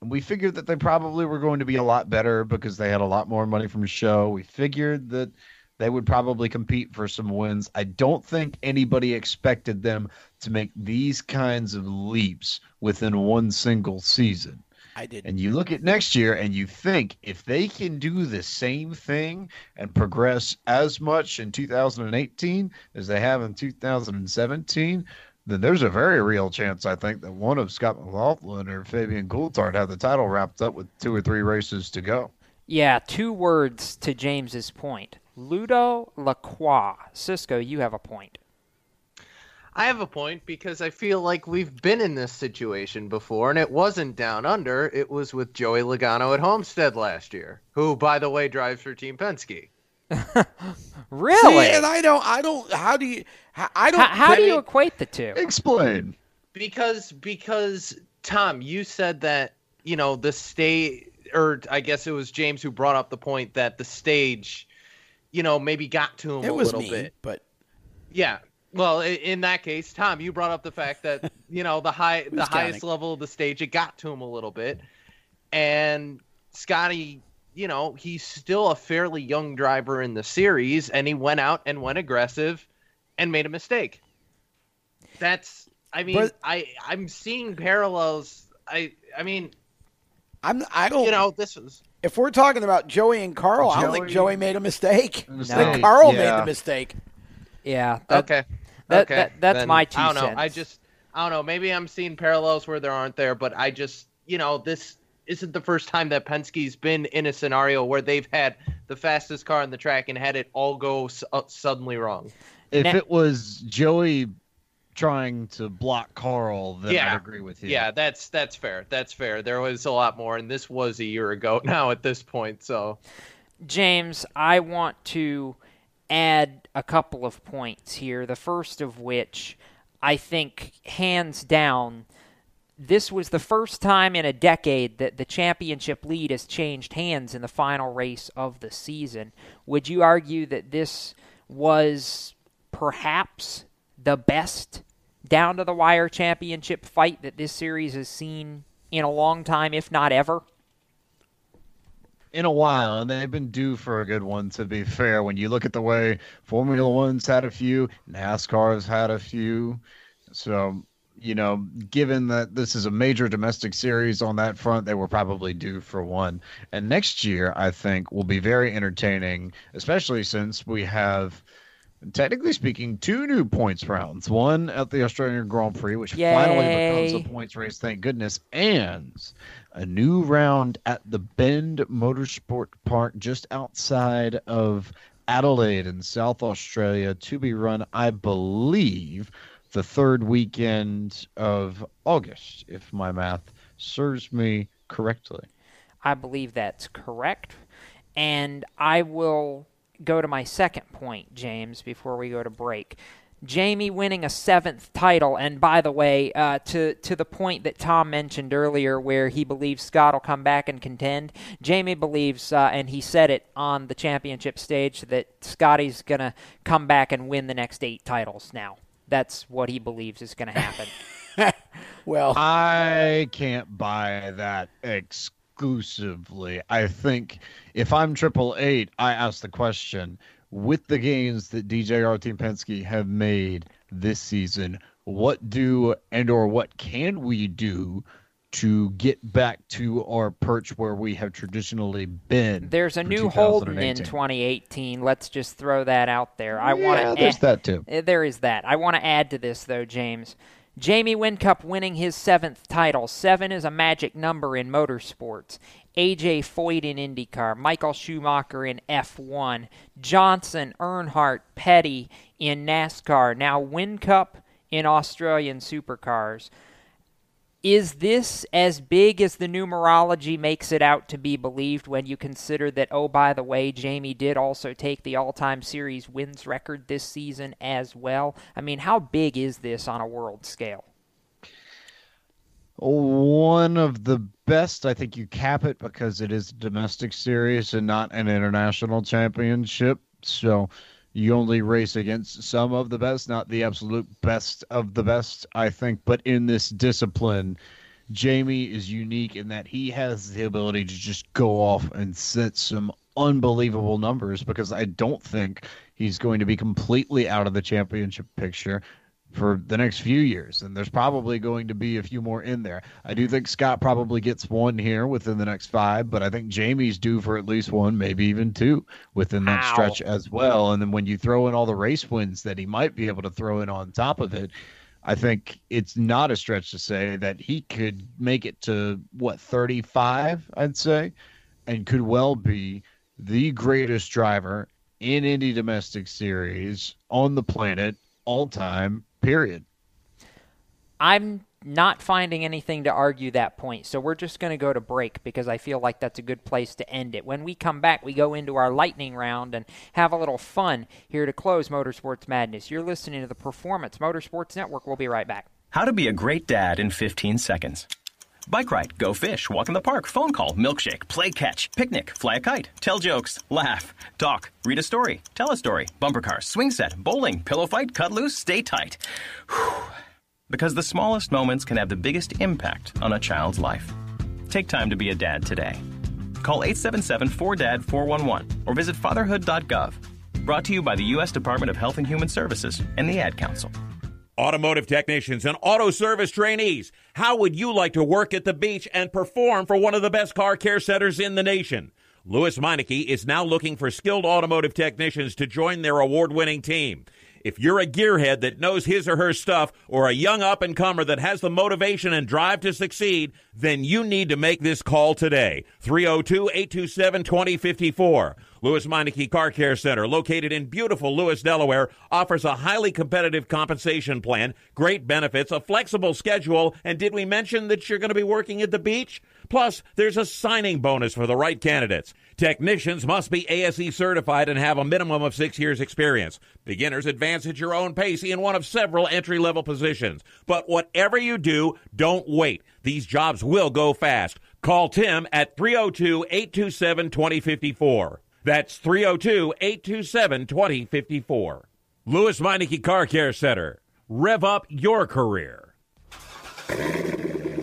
And we figured that they probably were going to be a lot better because they had a lot more money from the show. We figured that they would probably compete for some wins. I don't think anybody expected them to make these kinds of leaps within one single season. I did. And you look at next year and you think if they can do the same thing and progress as much in 2018 as they have in 2017, then there's a very real chance, I think, that one of Scott McLaughlin or Fabian Coulthard have the title wrapped up with two or three races to go. Yeah, two words to James's point. Ludo Lacroix. Cisco, you have a point. I have a point because I feel like we've been in this situation before, and it wasn't down under. It was with Joey Logano at Homestead last year, who, by the way, drives for Team Penske. *laughs* Really? See, and I don't. I don't. How do you? how- I don't. How, how do you mean, equate the two? Explain. Because because Tom, you said that you know the stage, or I guess it was James who brought up the point that the stage, you know, maybe got to him It a was little me, bit. but Yeah. Well, in that case, Tom, you brought up the fact that *laughs* you know the high, the Who's highest level of the stage, it got to him a little bit, and Scotty, you know, he's still a fairly young driver in the series, and he went out and went aggressive, and made a mistake. That's, I mean, But- I I'm seeing parallels. I I mean, I'm. I don't. you know, this is if we're talking about Joey and Carl, I don't think Joey- Joey made a mistake. I think Carl made the mistake. Yeah. That, okay. That- okay. that- that's then my two I don't know. cents. I just I don't know. Maybe I'm seeing parallels where there aren't there, but I just you know this isn't the first time that Penske's been in a scenario where they've had the fastest car on the track and had it all go s- uh, suddenly wrong. If Now- it was Joey trying to block Carl, then yeah, I'd agree with you. Yeah, that's that's fair. That's fair. There was a lot more, and this was a year ago *laughs* now at this point. So James, I want to add a couple of points here. The first of which, I think, hands down, this was the first time in a decade that the championship lead has changed hands in the final race of the season. Would you argue that this was perhaps the best down to the wire championship fight that this series has seen in a long time, if not ever? In a while, and they've been due for a good one. To be fair, when you look at the way Formula One's had a few, NASCAR's had a few, so you know, given that this is a major domestic series on that front, they were probably due for one. And next year, I think, will be very entertaining, especially since we have. Technically speaking, two new points rounds. One at the Australian Grand Prix, which finally becomes a points race, thank goodness, and a new round at the Bend Motorsport Park just outside of Adelaide in South Australia to be run, I believe, the third weekend of August, if my math serves me correctly. I believe that's correct. And I will go to my second point, James, before we go to break. Jamie winning a seventh title, and by the way, uh, to to the point that Tom mentioned earlier, where he believes Scott will come back and contend. Jamie believes, uh, and he said it on the championship stage, that Scotty's gonna come back and win the next eight titles. Now, that's what he believes is going to happen. *laughs* Well, I can't buy that exclusively. I think if I'm Triple Eight, I ask the question with the gains that DJR Team Penske have made this season, what do and or what can we do to get back to our perch where we have traditionally been? There's a new Holden in 2018. Let's just throw that out there. I yeah, want to there's add, that too. There is that. I want to add to this though, James. Jamie Whincup winning his seventh title. Seven is a magic number in motorsports. AJ Foyt in IndyCar, Michael Schumacher in F1, Johnson, Earnhardt, Petty in NASCAR, now Whincup in Australian supercars. Is this as big as the numerology makes it out to be believed when you consider that, oh, by the way, Jamie did also take the all time series wins record this season as well? I mean, how big is this on a world scale? One of the best, I think you cap it because it is a domestic series and not an international championship. So you only race against some of the best, not the absolute best of the best, I think. But in this discipline, Jamie is unique in that he has the ability to just go off and set some unbelievable numbers because I don't think he's going to be completely out of the championship picture for the next few years, and there's probably going to be a few more in there. I do think Scott probably gets one here within the next five, but I think Jamie's due for at least one, maybe even two within that Ow. stretch as well. And then when you throw in all the race wins that he might be able to throw in on top of it, I think it's not a stretch to say that he could make it to what 35, I'd say, and could well be the greatest driver in Indy domestic series on the planet all time period. I'm not finding anything to argue that point. So we're just going to go to break because I feel like that's a good place to end it. When we come back, we go into our lightning round and have a little fun here to close Motorsports Madness. You're listening to the Performance Motorsports Network. We'll be right back. How to be a great dad in 15 seconds. Bike ride, go fish, walk in the park, phone call, milkshake, play catch, picnic, fly a kite, tell jokes, laugh, talk, read a story, tell a story, bumper car, swing set, bowling, pillow fight, cut loose, stay tight. Whew. Because the smallest moments can have the biggest impact on a child's life. Take time to be a dad today. Call 877 4DAD 411 or visit fatherhood.gov. Brought to you by the U.S. Department of Health and Human Services and the Ad Council. Automotive technicians and auto service trainees, how would you like to work at the beach and perform for one of the best car care centers in the nation? Lewes Meineke is now looking for skilled automotive technicians to join their award winning team. If you're a gearhead that knows his or her stuff or a young up and comer that has the motivation and drive to succeed, then you need to make this call today. 302 827 2054. Lewes Meineke Car Care Center, located in beautiful Lewes, Delaware, offers a highly competitive compensation plan, great benefits, a flexible schedule, and did we mention that you're going to be working at the beach? Plus, there's a signing bonus for the right candidates. Technicians must be ASE certified and have a minimum of six years experience. Beginners advance at your own pace in one of several entry level positions. But whatever you do, don't wait. These jobs will go fast. Call Tim at 302 827 2054. That's 302 827 2054. Lewes Meineke Car Care Center. Rev up your career.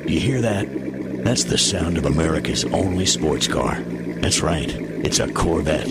You hear that? That's the sound of America's only sports car. That's right, it's a Corvette.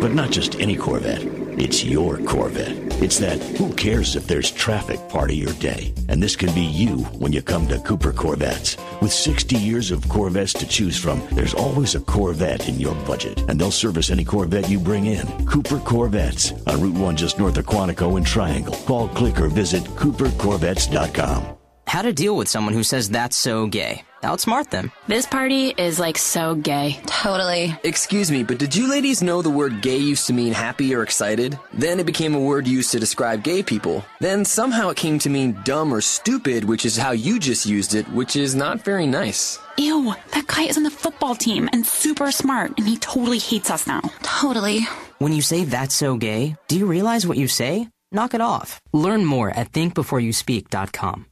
But not just any Corvette, it's your Corvette. It's that who cares if there's traffic part of your day. And this can be you when you come to Cooper Corvettes. With 60 years of Corvettes to choose from, there's always a Corvette in your budget. And they'll service any Corvette you bring in. Cooper Corvettes on Route 1 just north of Quantico and Triangle. Call, click, or visit coopercorvettes.com. How to deal with someone who says that's so gay. Outsmart them. This party is like so gay. Totally. Excuse me, but did you ladies know the word gay used to mean happy or excited? Then it became a word used to describe gay people. Then somehow it came to mean dumb or stupid, which is how you just used it, which is not very nice. Ew, that guy is on the football team and super smart, and he totally hates us now. Totally. When you say that's so gay, do you realize what you say? Knock it off. Learn more at thinkbeforeyouspeak.com.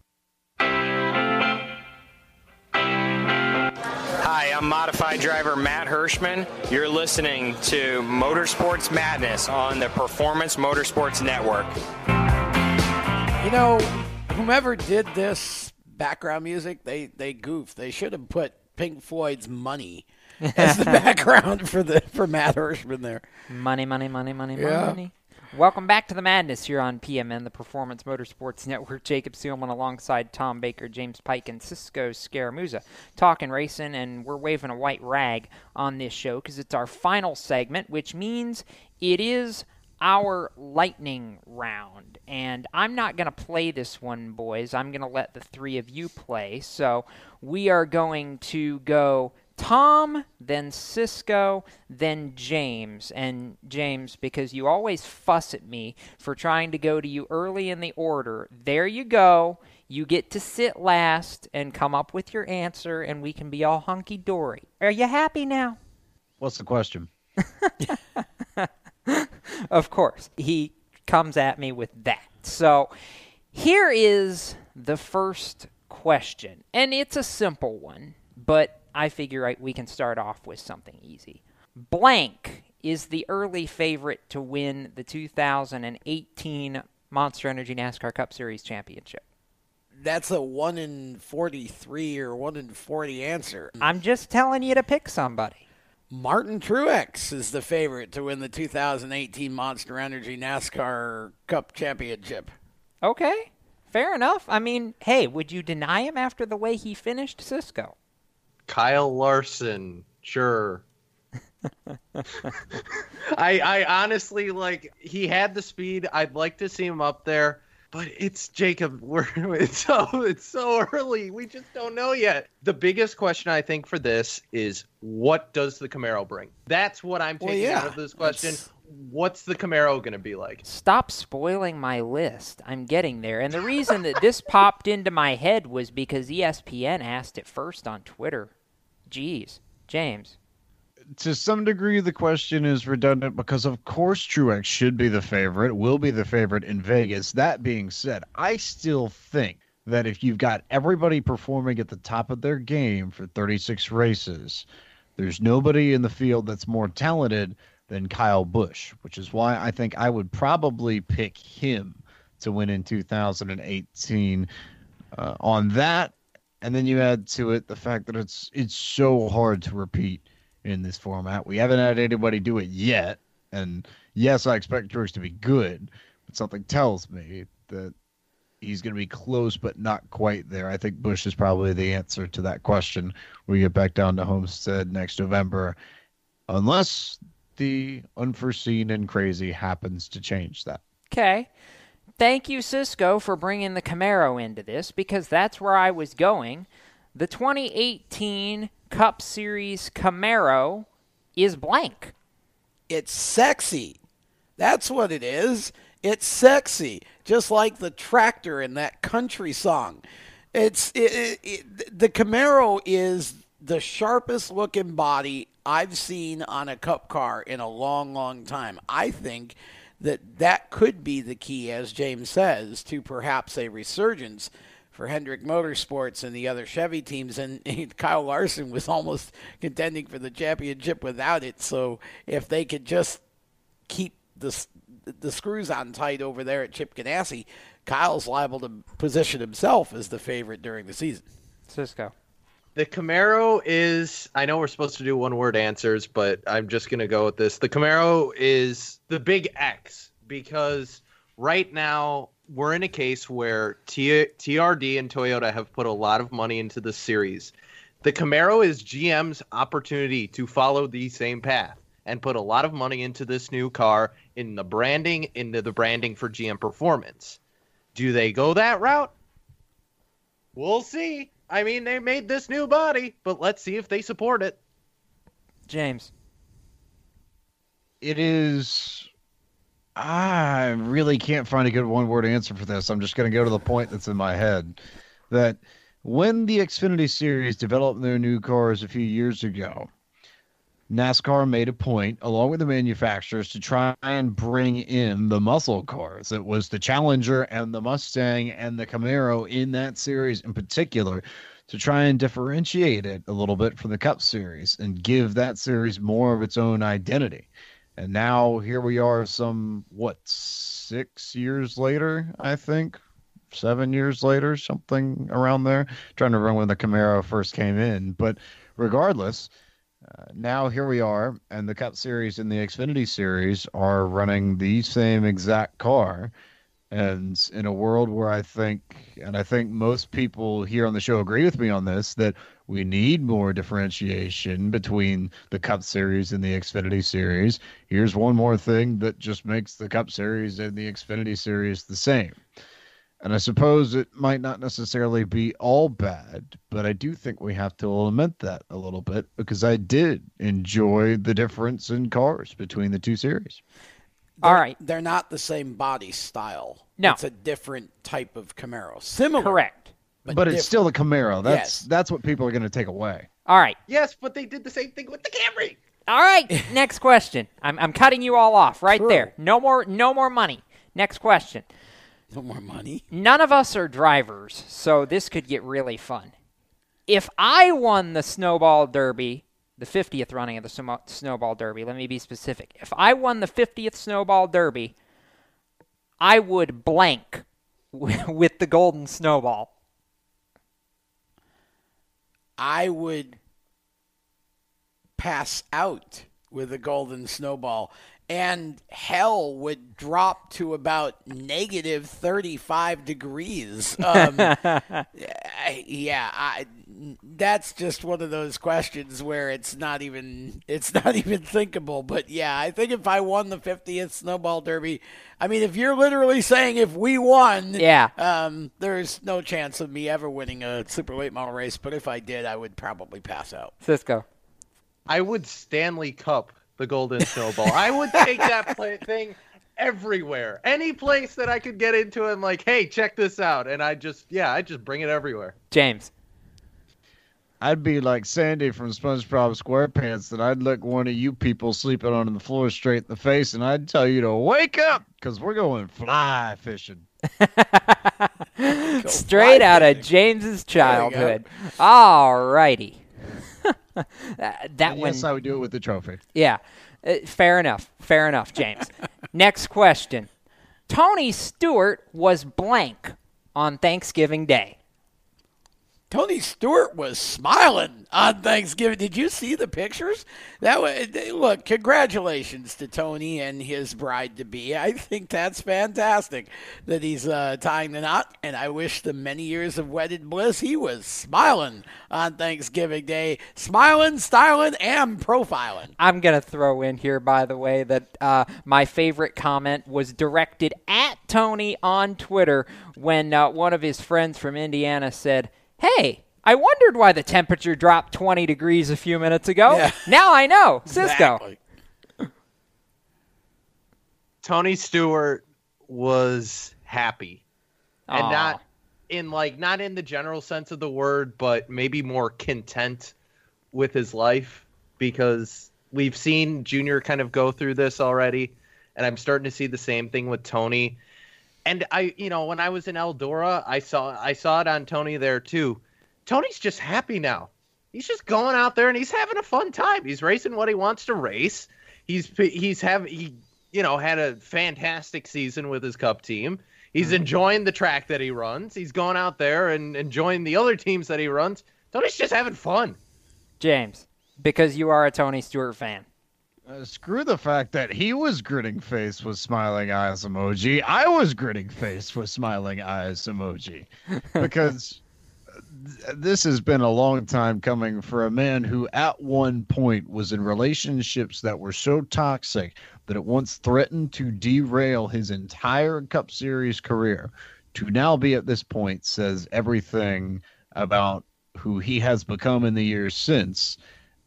modified driver Matt Hirschman. You're listening to Motorsports Madness on the Performance Motorsports Network. You know, whomever did this background music, they they goofed. They should have put Pink Floyd's "Money" as the *laughs* background for the for Matt Hirschman there. Money, money, money, money, Yeah. money. Welcome back to the madness here on PMN, the Performance Motorsports Network. Jacob Seelman alongside Tom Baker, James Pike, and Cisco Scaramuza talking racing, and we're waving a white rag on this show because it's our final segment, which means it is our lightning round. And I'm not going to play this one, boys. I'm going to let the three of you play. So we are going to go Tom, then Cisco, then James. And James, because you always fuss at me for trying to go to you early in the order, there you go. You get to sit last and come up with your answer, and we can be all hunky dory. Are you happy now? What's the question? *laughs* of course, he comes at me with that. So here is the first question, and it's a simple one, but I figure I, we can start off with something easy. Blank is the early favorite to win the 2018 Monster Energy NASCAR Cup Series championship. That's a one in forty-three or one in forty answer. Mm. I'm just telling you to pick somebody. Martin Truex is the favorite to win the 2018 Monster Energy NASCAR Cup Championship. Okay, fair enough. I mean, hey, would you deny him after the way he finished Cisco? Kyle Larson, sure. I I honestly like he had the speed. I'd like to see him up there, but it's Jacob. *laughs* We're it's so it's so early. We just don't know yet. The biggest question I think for this is what does the Camaro bring? That's what I'm Well, taking yeah, out of this question. that's- What's the Camaro going to be like? Stop spoiling my list. I'm getting there. And the reason that this popped into my head was because ESPN asked it first on Twitter. Jeez. James. to some degree, the question is redundant because, of course, Truex should be the favorite, will be the favorite in Vegas. That being said, I still think that if you've got everybody performing at the top of their game for 36 races, there's nobody in the field that's more talented than Kyle Busch, which is why I think I would probably pick him to win in 2018 uh, on that. And then you add to it the fact that it's it's so hard to repeat in this format. We haven't had anybody do it yet. And yes, I expect Truex to be good, but something tells me that he's going to be close, but not quite there. I think Busch is probably the answer to that question. We get back down to Homestead next November, unless the unforeseen and crazy happens to change that. Okay. Thank you, Cisco, for bringing the Camaro into this because that's where I was going. The 2018 Cup Series Camaro is blank. It's sexy. That's what it is. It's sexy, just like the tractor in that country song. It's it, it, it, the Camaro is the sharpest looking body I've seen on a cup car in a long, long time. I think that that could be the key, as James says, to perhaps a resurgence for Hendrick Motorsports and the other Chevy teams. And, *laughs* Kyle Larson was almost contending for the championship without it. So if they could just keep the the screws on tight over there at Chip Ganassi, Kyle's liable to position himself as the favorite during the season. Cisco. The Camaro is, I know we're supposed to do one word answers, but I'm just going to go with this. The Camaro is the big X because right now we're in a case where T- TRD and Toyota have put a lot of money into the series. The Camaro is GM's opportunity to follow the same path and put a lot of money into this new car in the branding, into the branding for GM Performance. Do they go that route? We'll see. I mean, they made this new body, but let's see if they support it. James. It is. I really can't find a good one word answer for this. I'm just going to go to the point that's in my head. That when the Xfinity Series developed their new cars a few years ago, NASCAR made a point, along with the manufacturers, to try and bring in the muscle cars. It was the Challenger and the Mustang and the Camaro in that series in particular to try and differentiate it a little bit from the Cup Series and give that series more of its own identity. And now here we are, some, what, six years later, I think, seven years later, something around there. trying to remember when the Camaro first came in. But regardless, uh, now here we are, and the Cup Series and the Xfinity Series are running the same exact car. And in a world where I think, and I think most people here on the show agree with me on this, that we need more differentiation between the Cup Series and the Xfinity Series. Here's one more thing that just makes the Cup Series and the Xfinity Series the same. And I suppose it might not necessarily be all bad, but I do think we have to lament that a little bit because I did enjoy the difference in cars between the two series. All right. They're not the same body style. No. It's a different type of Camaro. Similar. Correct. But, But, it's still the Camaro. That's Yes. that's what people are going to take away. All right. Yes, but they did the same thing with the Camry. All right. Next question. I'm, I'm cutting you all off right Sure. there. No more no more money. Next question. *laughs* No more money. None of us are drivers, so this could get really fun. If I won the Snowball Derby, the 50th running of the Snowball Derby, let me be specific. If I won the 50th Snowball Derby, I would blank *laughs* with the Golden Snowball. I would pass out with a golden snowball, and hell would drop to about negative 35 degrees. Um, *laughs* yeah, I, that's just one of those questions where it's not even it's not *laughs* even thinkable. But yeah, I think if I won the 50th snowball derby, I mean, if you're literally saying if we won, Yeah. um, there's no chance of me ever winning a super late model race. But if I did, I would probably pass out. Cisco. I would Stanley Cup the Golden *laughs* Snowball. I would take that play- thing everywhere. Any place that I could get into, I'm like, hey, check this out. And I just, yeah, I just bring it everywhere. James. I'd be like Sandy from SpongeBob SquarePants, that I'd look one of you people sleeping on the floor straight in the face, and I'd tell you to wake up because we're going fly fishing. *laughs* Straight out of James's childhood. All righty. *laughs* that one. yes, I would do it with the trophy. Yeah, Uh, fair enough. Fair enough, James. *laughs* Next question. Tony Stewart was blank on Thanksgiving Day. Tony Stewart was smiling on Thanksgiving. Did you see the pictures? That was, look, congratulations to Tony and his bride to be. I think that's fantastic that he's uh, tying the knot, and I wish the many years of wedded bliss he was smiling on Thanksgiving Day, smiling, styling, and profiling. I'm going to throw in here, by the way, that uh, my favorite comment was directed at Tony on Twitter when uh, one of his friends from Indiana said, Hey, I wondered why the temperature dropped 20 degrees a few minutes ago. Yeah. Now I know. Cisco. Exactly. Tony Stewart was happy. And Aw. not in like not in the general sense of the word, but maybe more content with his life because we've seen Junior kind of go through this already, and I'm starting to see the same thing with Tony. And I, you know, when I was in Eldora, I saw I saw it on Tony there too. Tony's just happy now. He's just going out there and he's having a fun time. He's racing what he wants to race. He's he's have he you know had a fantastic season with his cup team. He's mm-hmm. enjoying the track that he runs. He's going out there and enjoying the other teams that he runs. Tony's just having fun. James, because you are a Tony Stewart fan. Uh, screw the fact that he was grinning face with smiling eyes emoji. I was grinning face with smiling eyes emoji. *laughs* Because th- this has been a long time coming for a man who, at one point, was in relationships that were so toxic that it once threatened to derail his entire Cup Series career. To now be at this point says everything about who he has become in the years since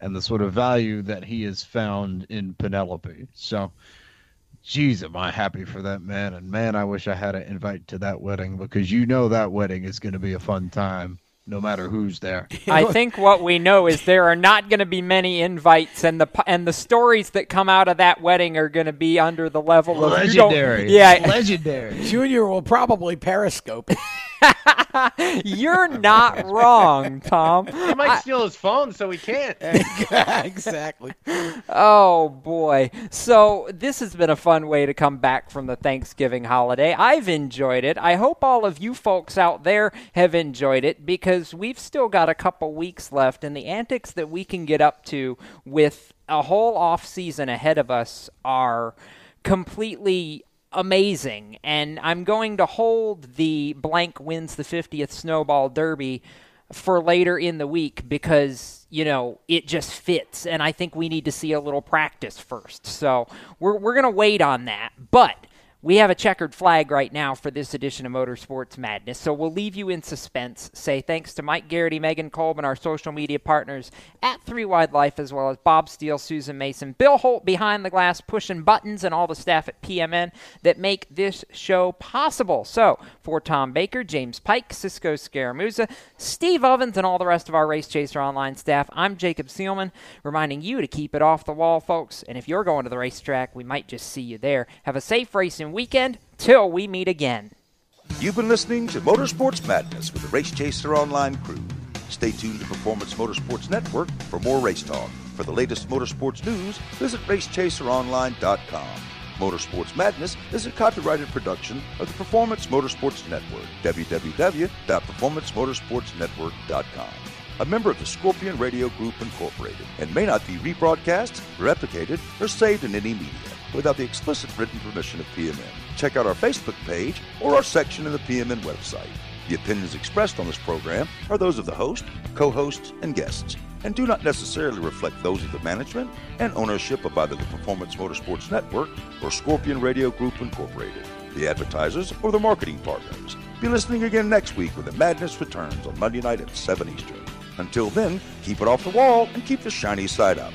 and the sort of value that he has found in Penelope. So, geez, am I happy for that man. And man, I wish I had an invite to that wedding because you know that wedding is going to be a fun time no matter who's there. *laughs* I think what we know is there are not going to be many invites, and the and the stories that come out of that wedding are going to be under the level of Legendary. Yeah, Legendary. Junior will probably periscope. *laughs* *laughs* You're not wrong, Tom. He might steal his phone, so he can't. *laughs* exactly. Oh boy. So this has been a fun way to come back from the Thanksgiving holiday. I've enjoyed it. I hope all of you folks out there have enjoyed it because we've still got a couple weeks left and the antics that we can get up to with a whole off season ahead of us are completely amazing. And I'm going to hold the blank wins the 50th Snowball Derby for later in the week because, you know, it just fits. And I think we need to see a little practice first. So we're, we're going to wait on that. But we have a checkered flag right now for this edition of Motorsports Madness, so we'll leave you in suspense. Say thanks to Mike Garrity, Megan Kolb, and our social media partners at Three Wide Life, as well as Bob Steele, Susan Mason, Bill Holt behind the glass, pushing buttons, and all the staff at PMN that make this show possible. So, for Tom Baker, James Pike, Cisco Scaramuza, Steve Ovens, and all the rest of our Race Chaser Online staff, I'm Jacob Seelman, reminding you to keep it off the wall, folks. And if you're going to the racetrack, we might just see you there. Have a safe racing weekend till we meet again. You've been listening to Motorsports Madness with the Race Chaser Online crew. Stay tuned to Performance Motorsports Network for more race talk. For the latest motorsports news, visit racechaseronline.com. Motorsports Madness is a copyrighted production of the Performance Motorsports Network, www.performancemotorsportsnetwork.com. A member of the Scorpion Radio Group Incorporated, and may not be rebroadcast, replicated, or saved in any media without the explicit written permission of PMN. Check out our Facebook page or our section in the PMN website. The opinions expressed on this program are those of the host, co hosts, and guests, and do not necessarily reflect those of the management and ownership of either the Performance Motorsports Network or Scorpion Radio Group Incorporated, the advertisers, or the marketing partners. Be listening again next week when the madness returns on Monday night at 7 Eastern. Until then, keep it off the wall and keep the shiny side up.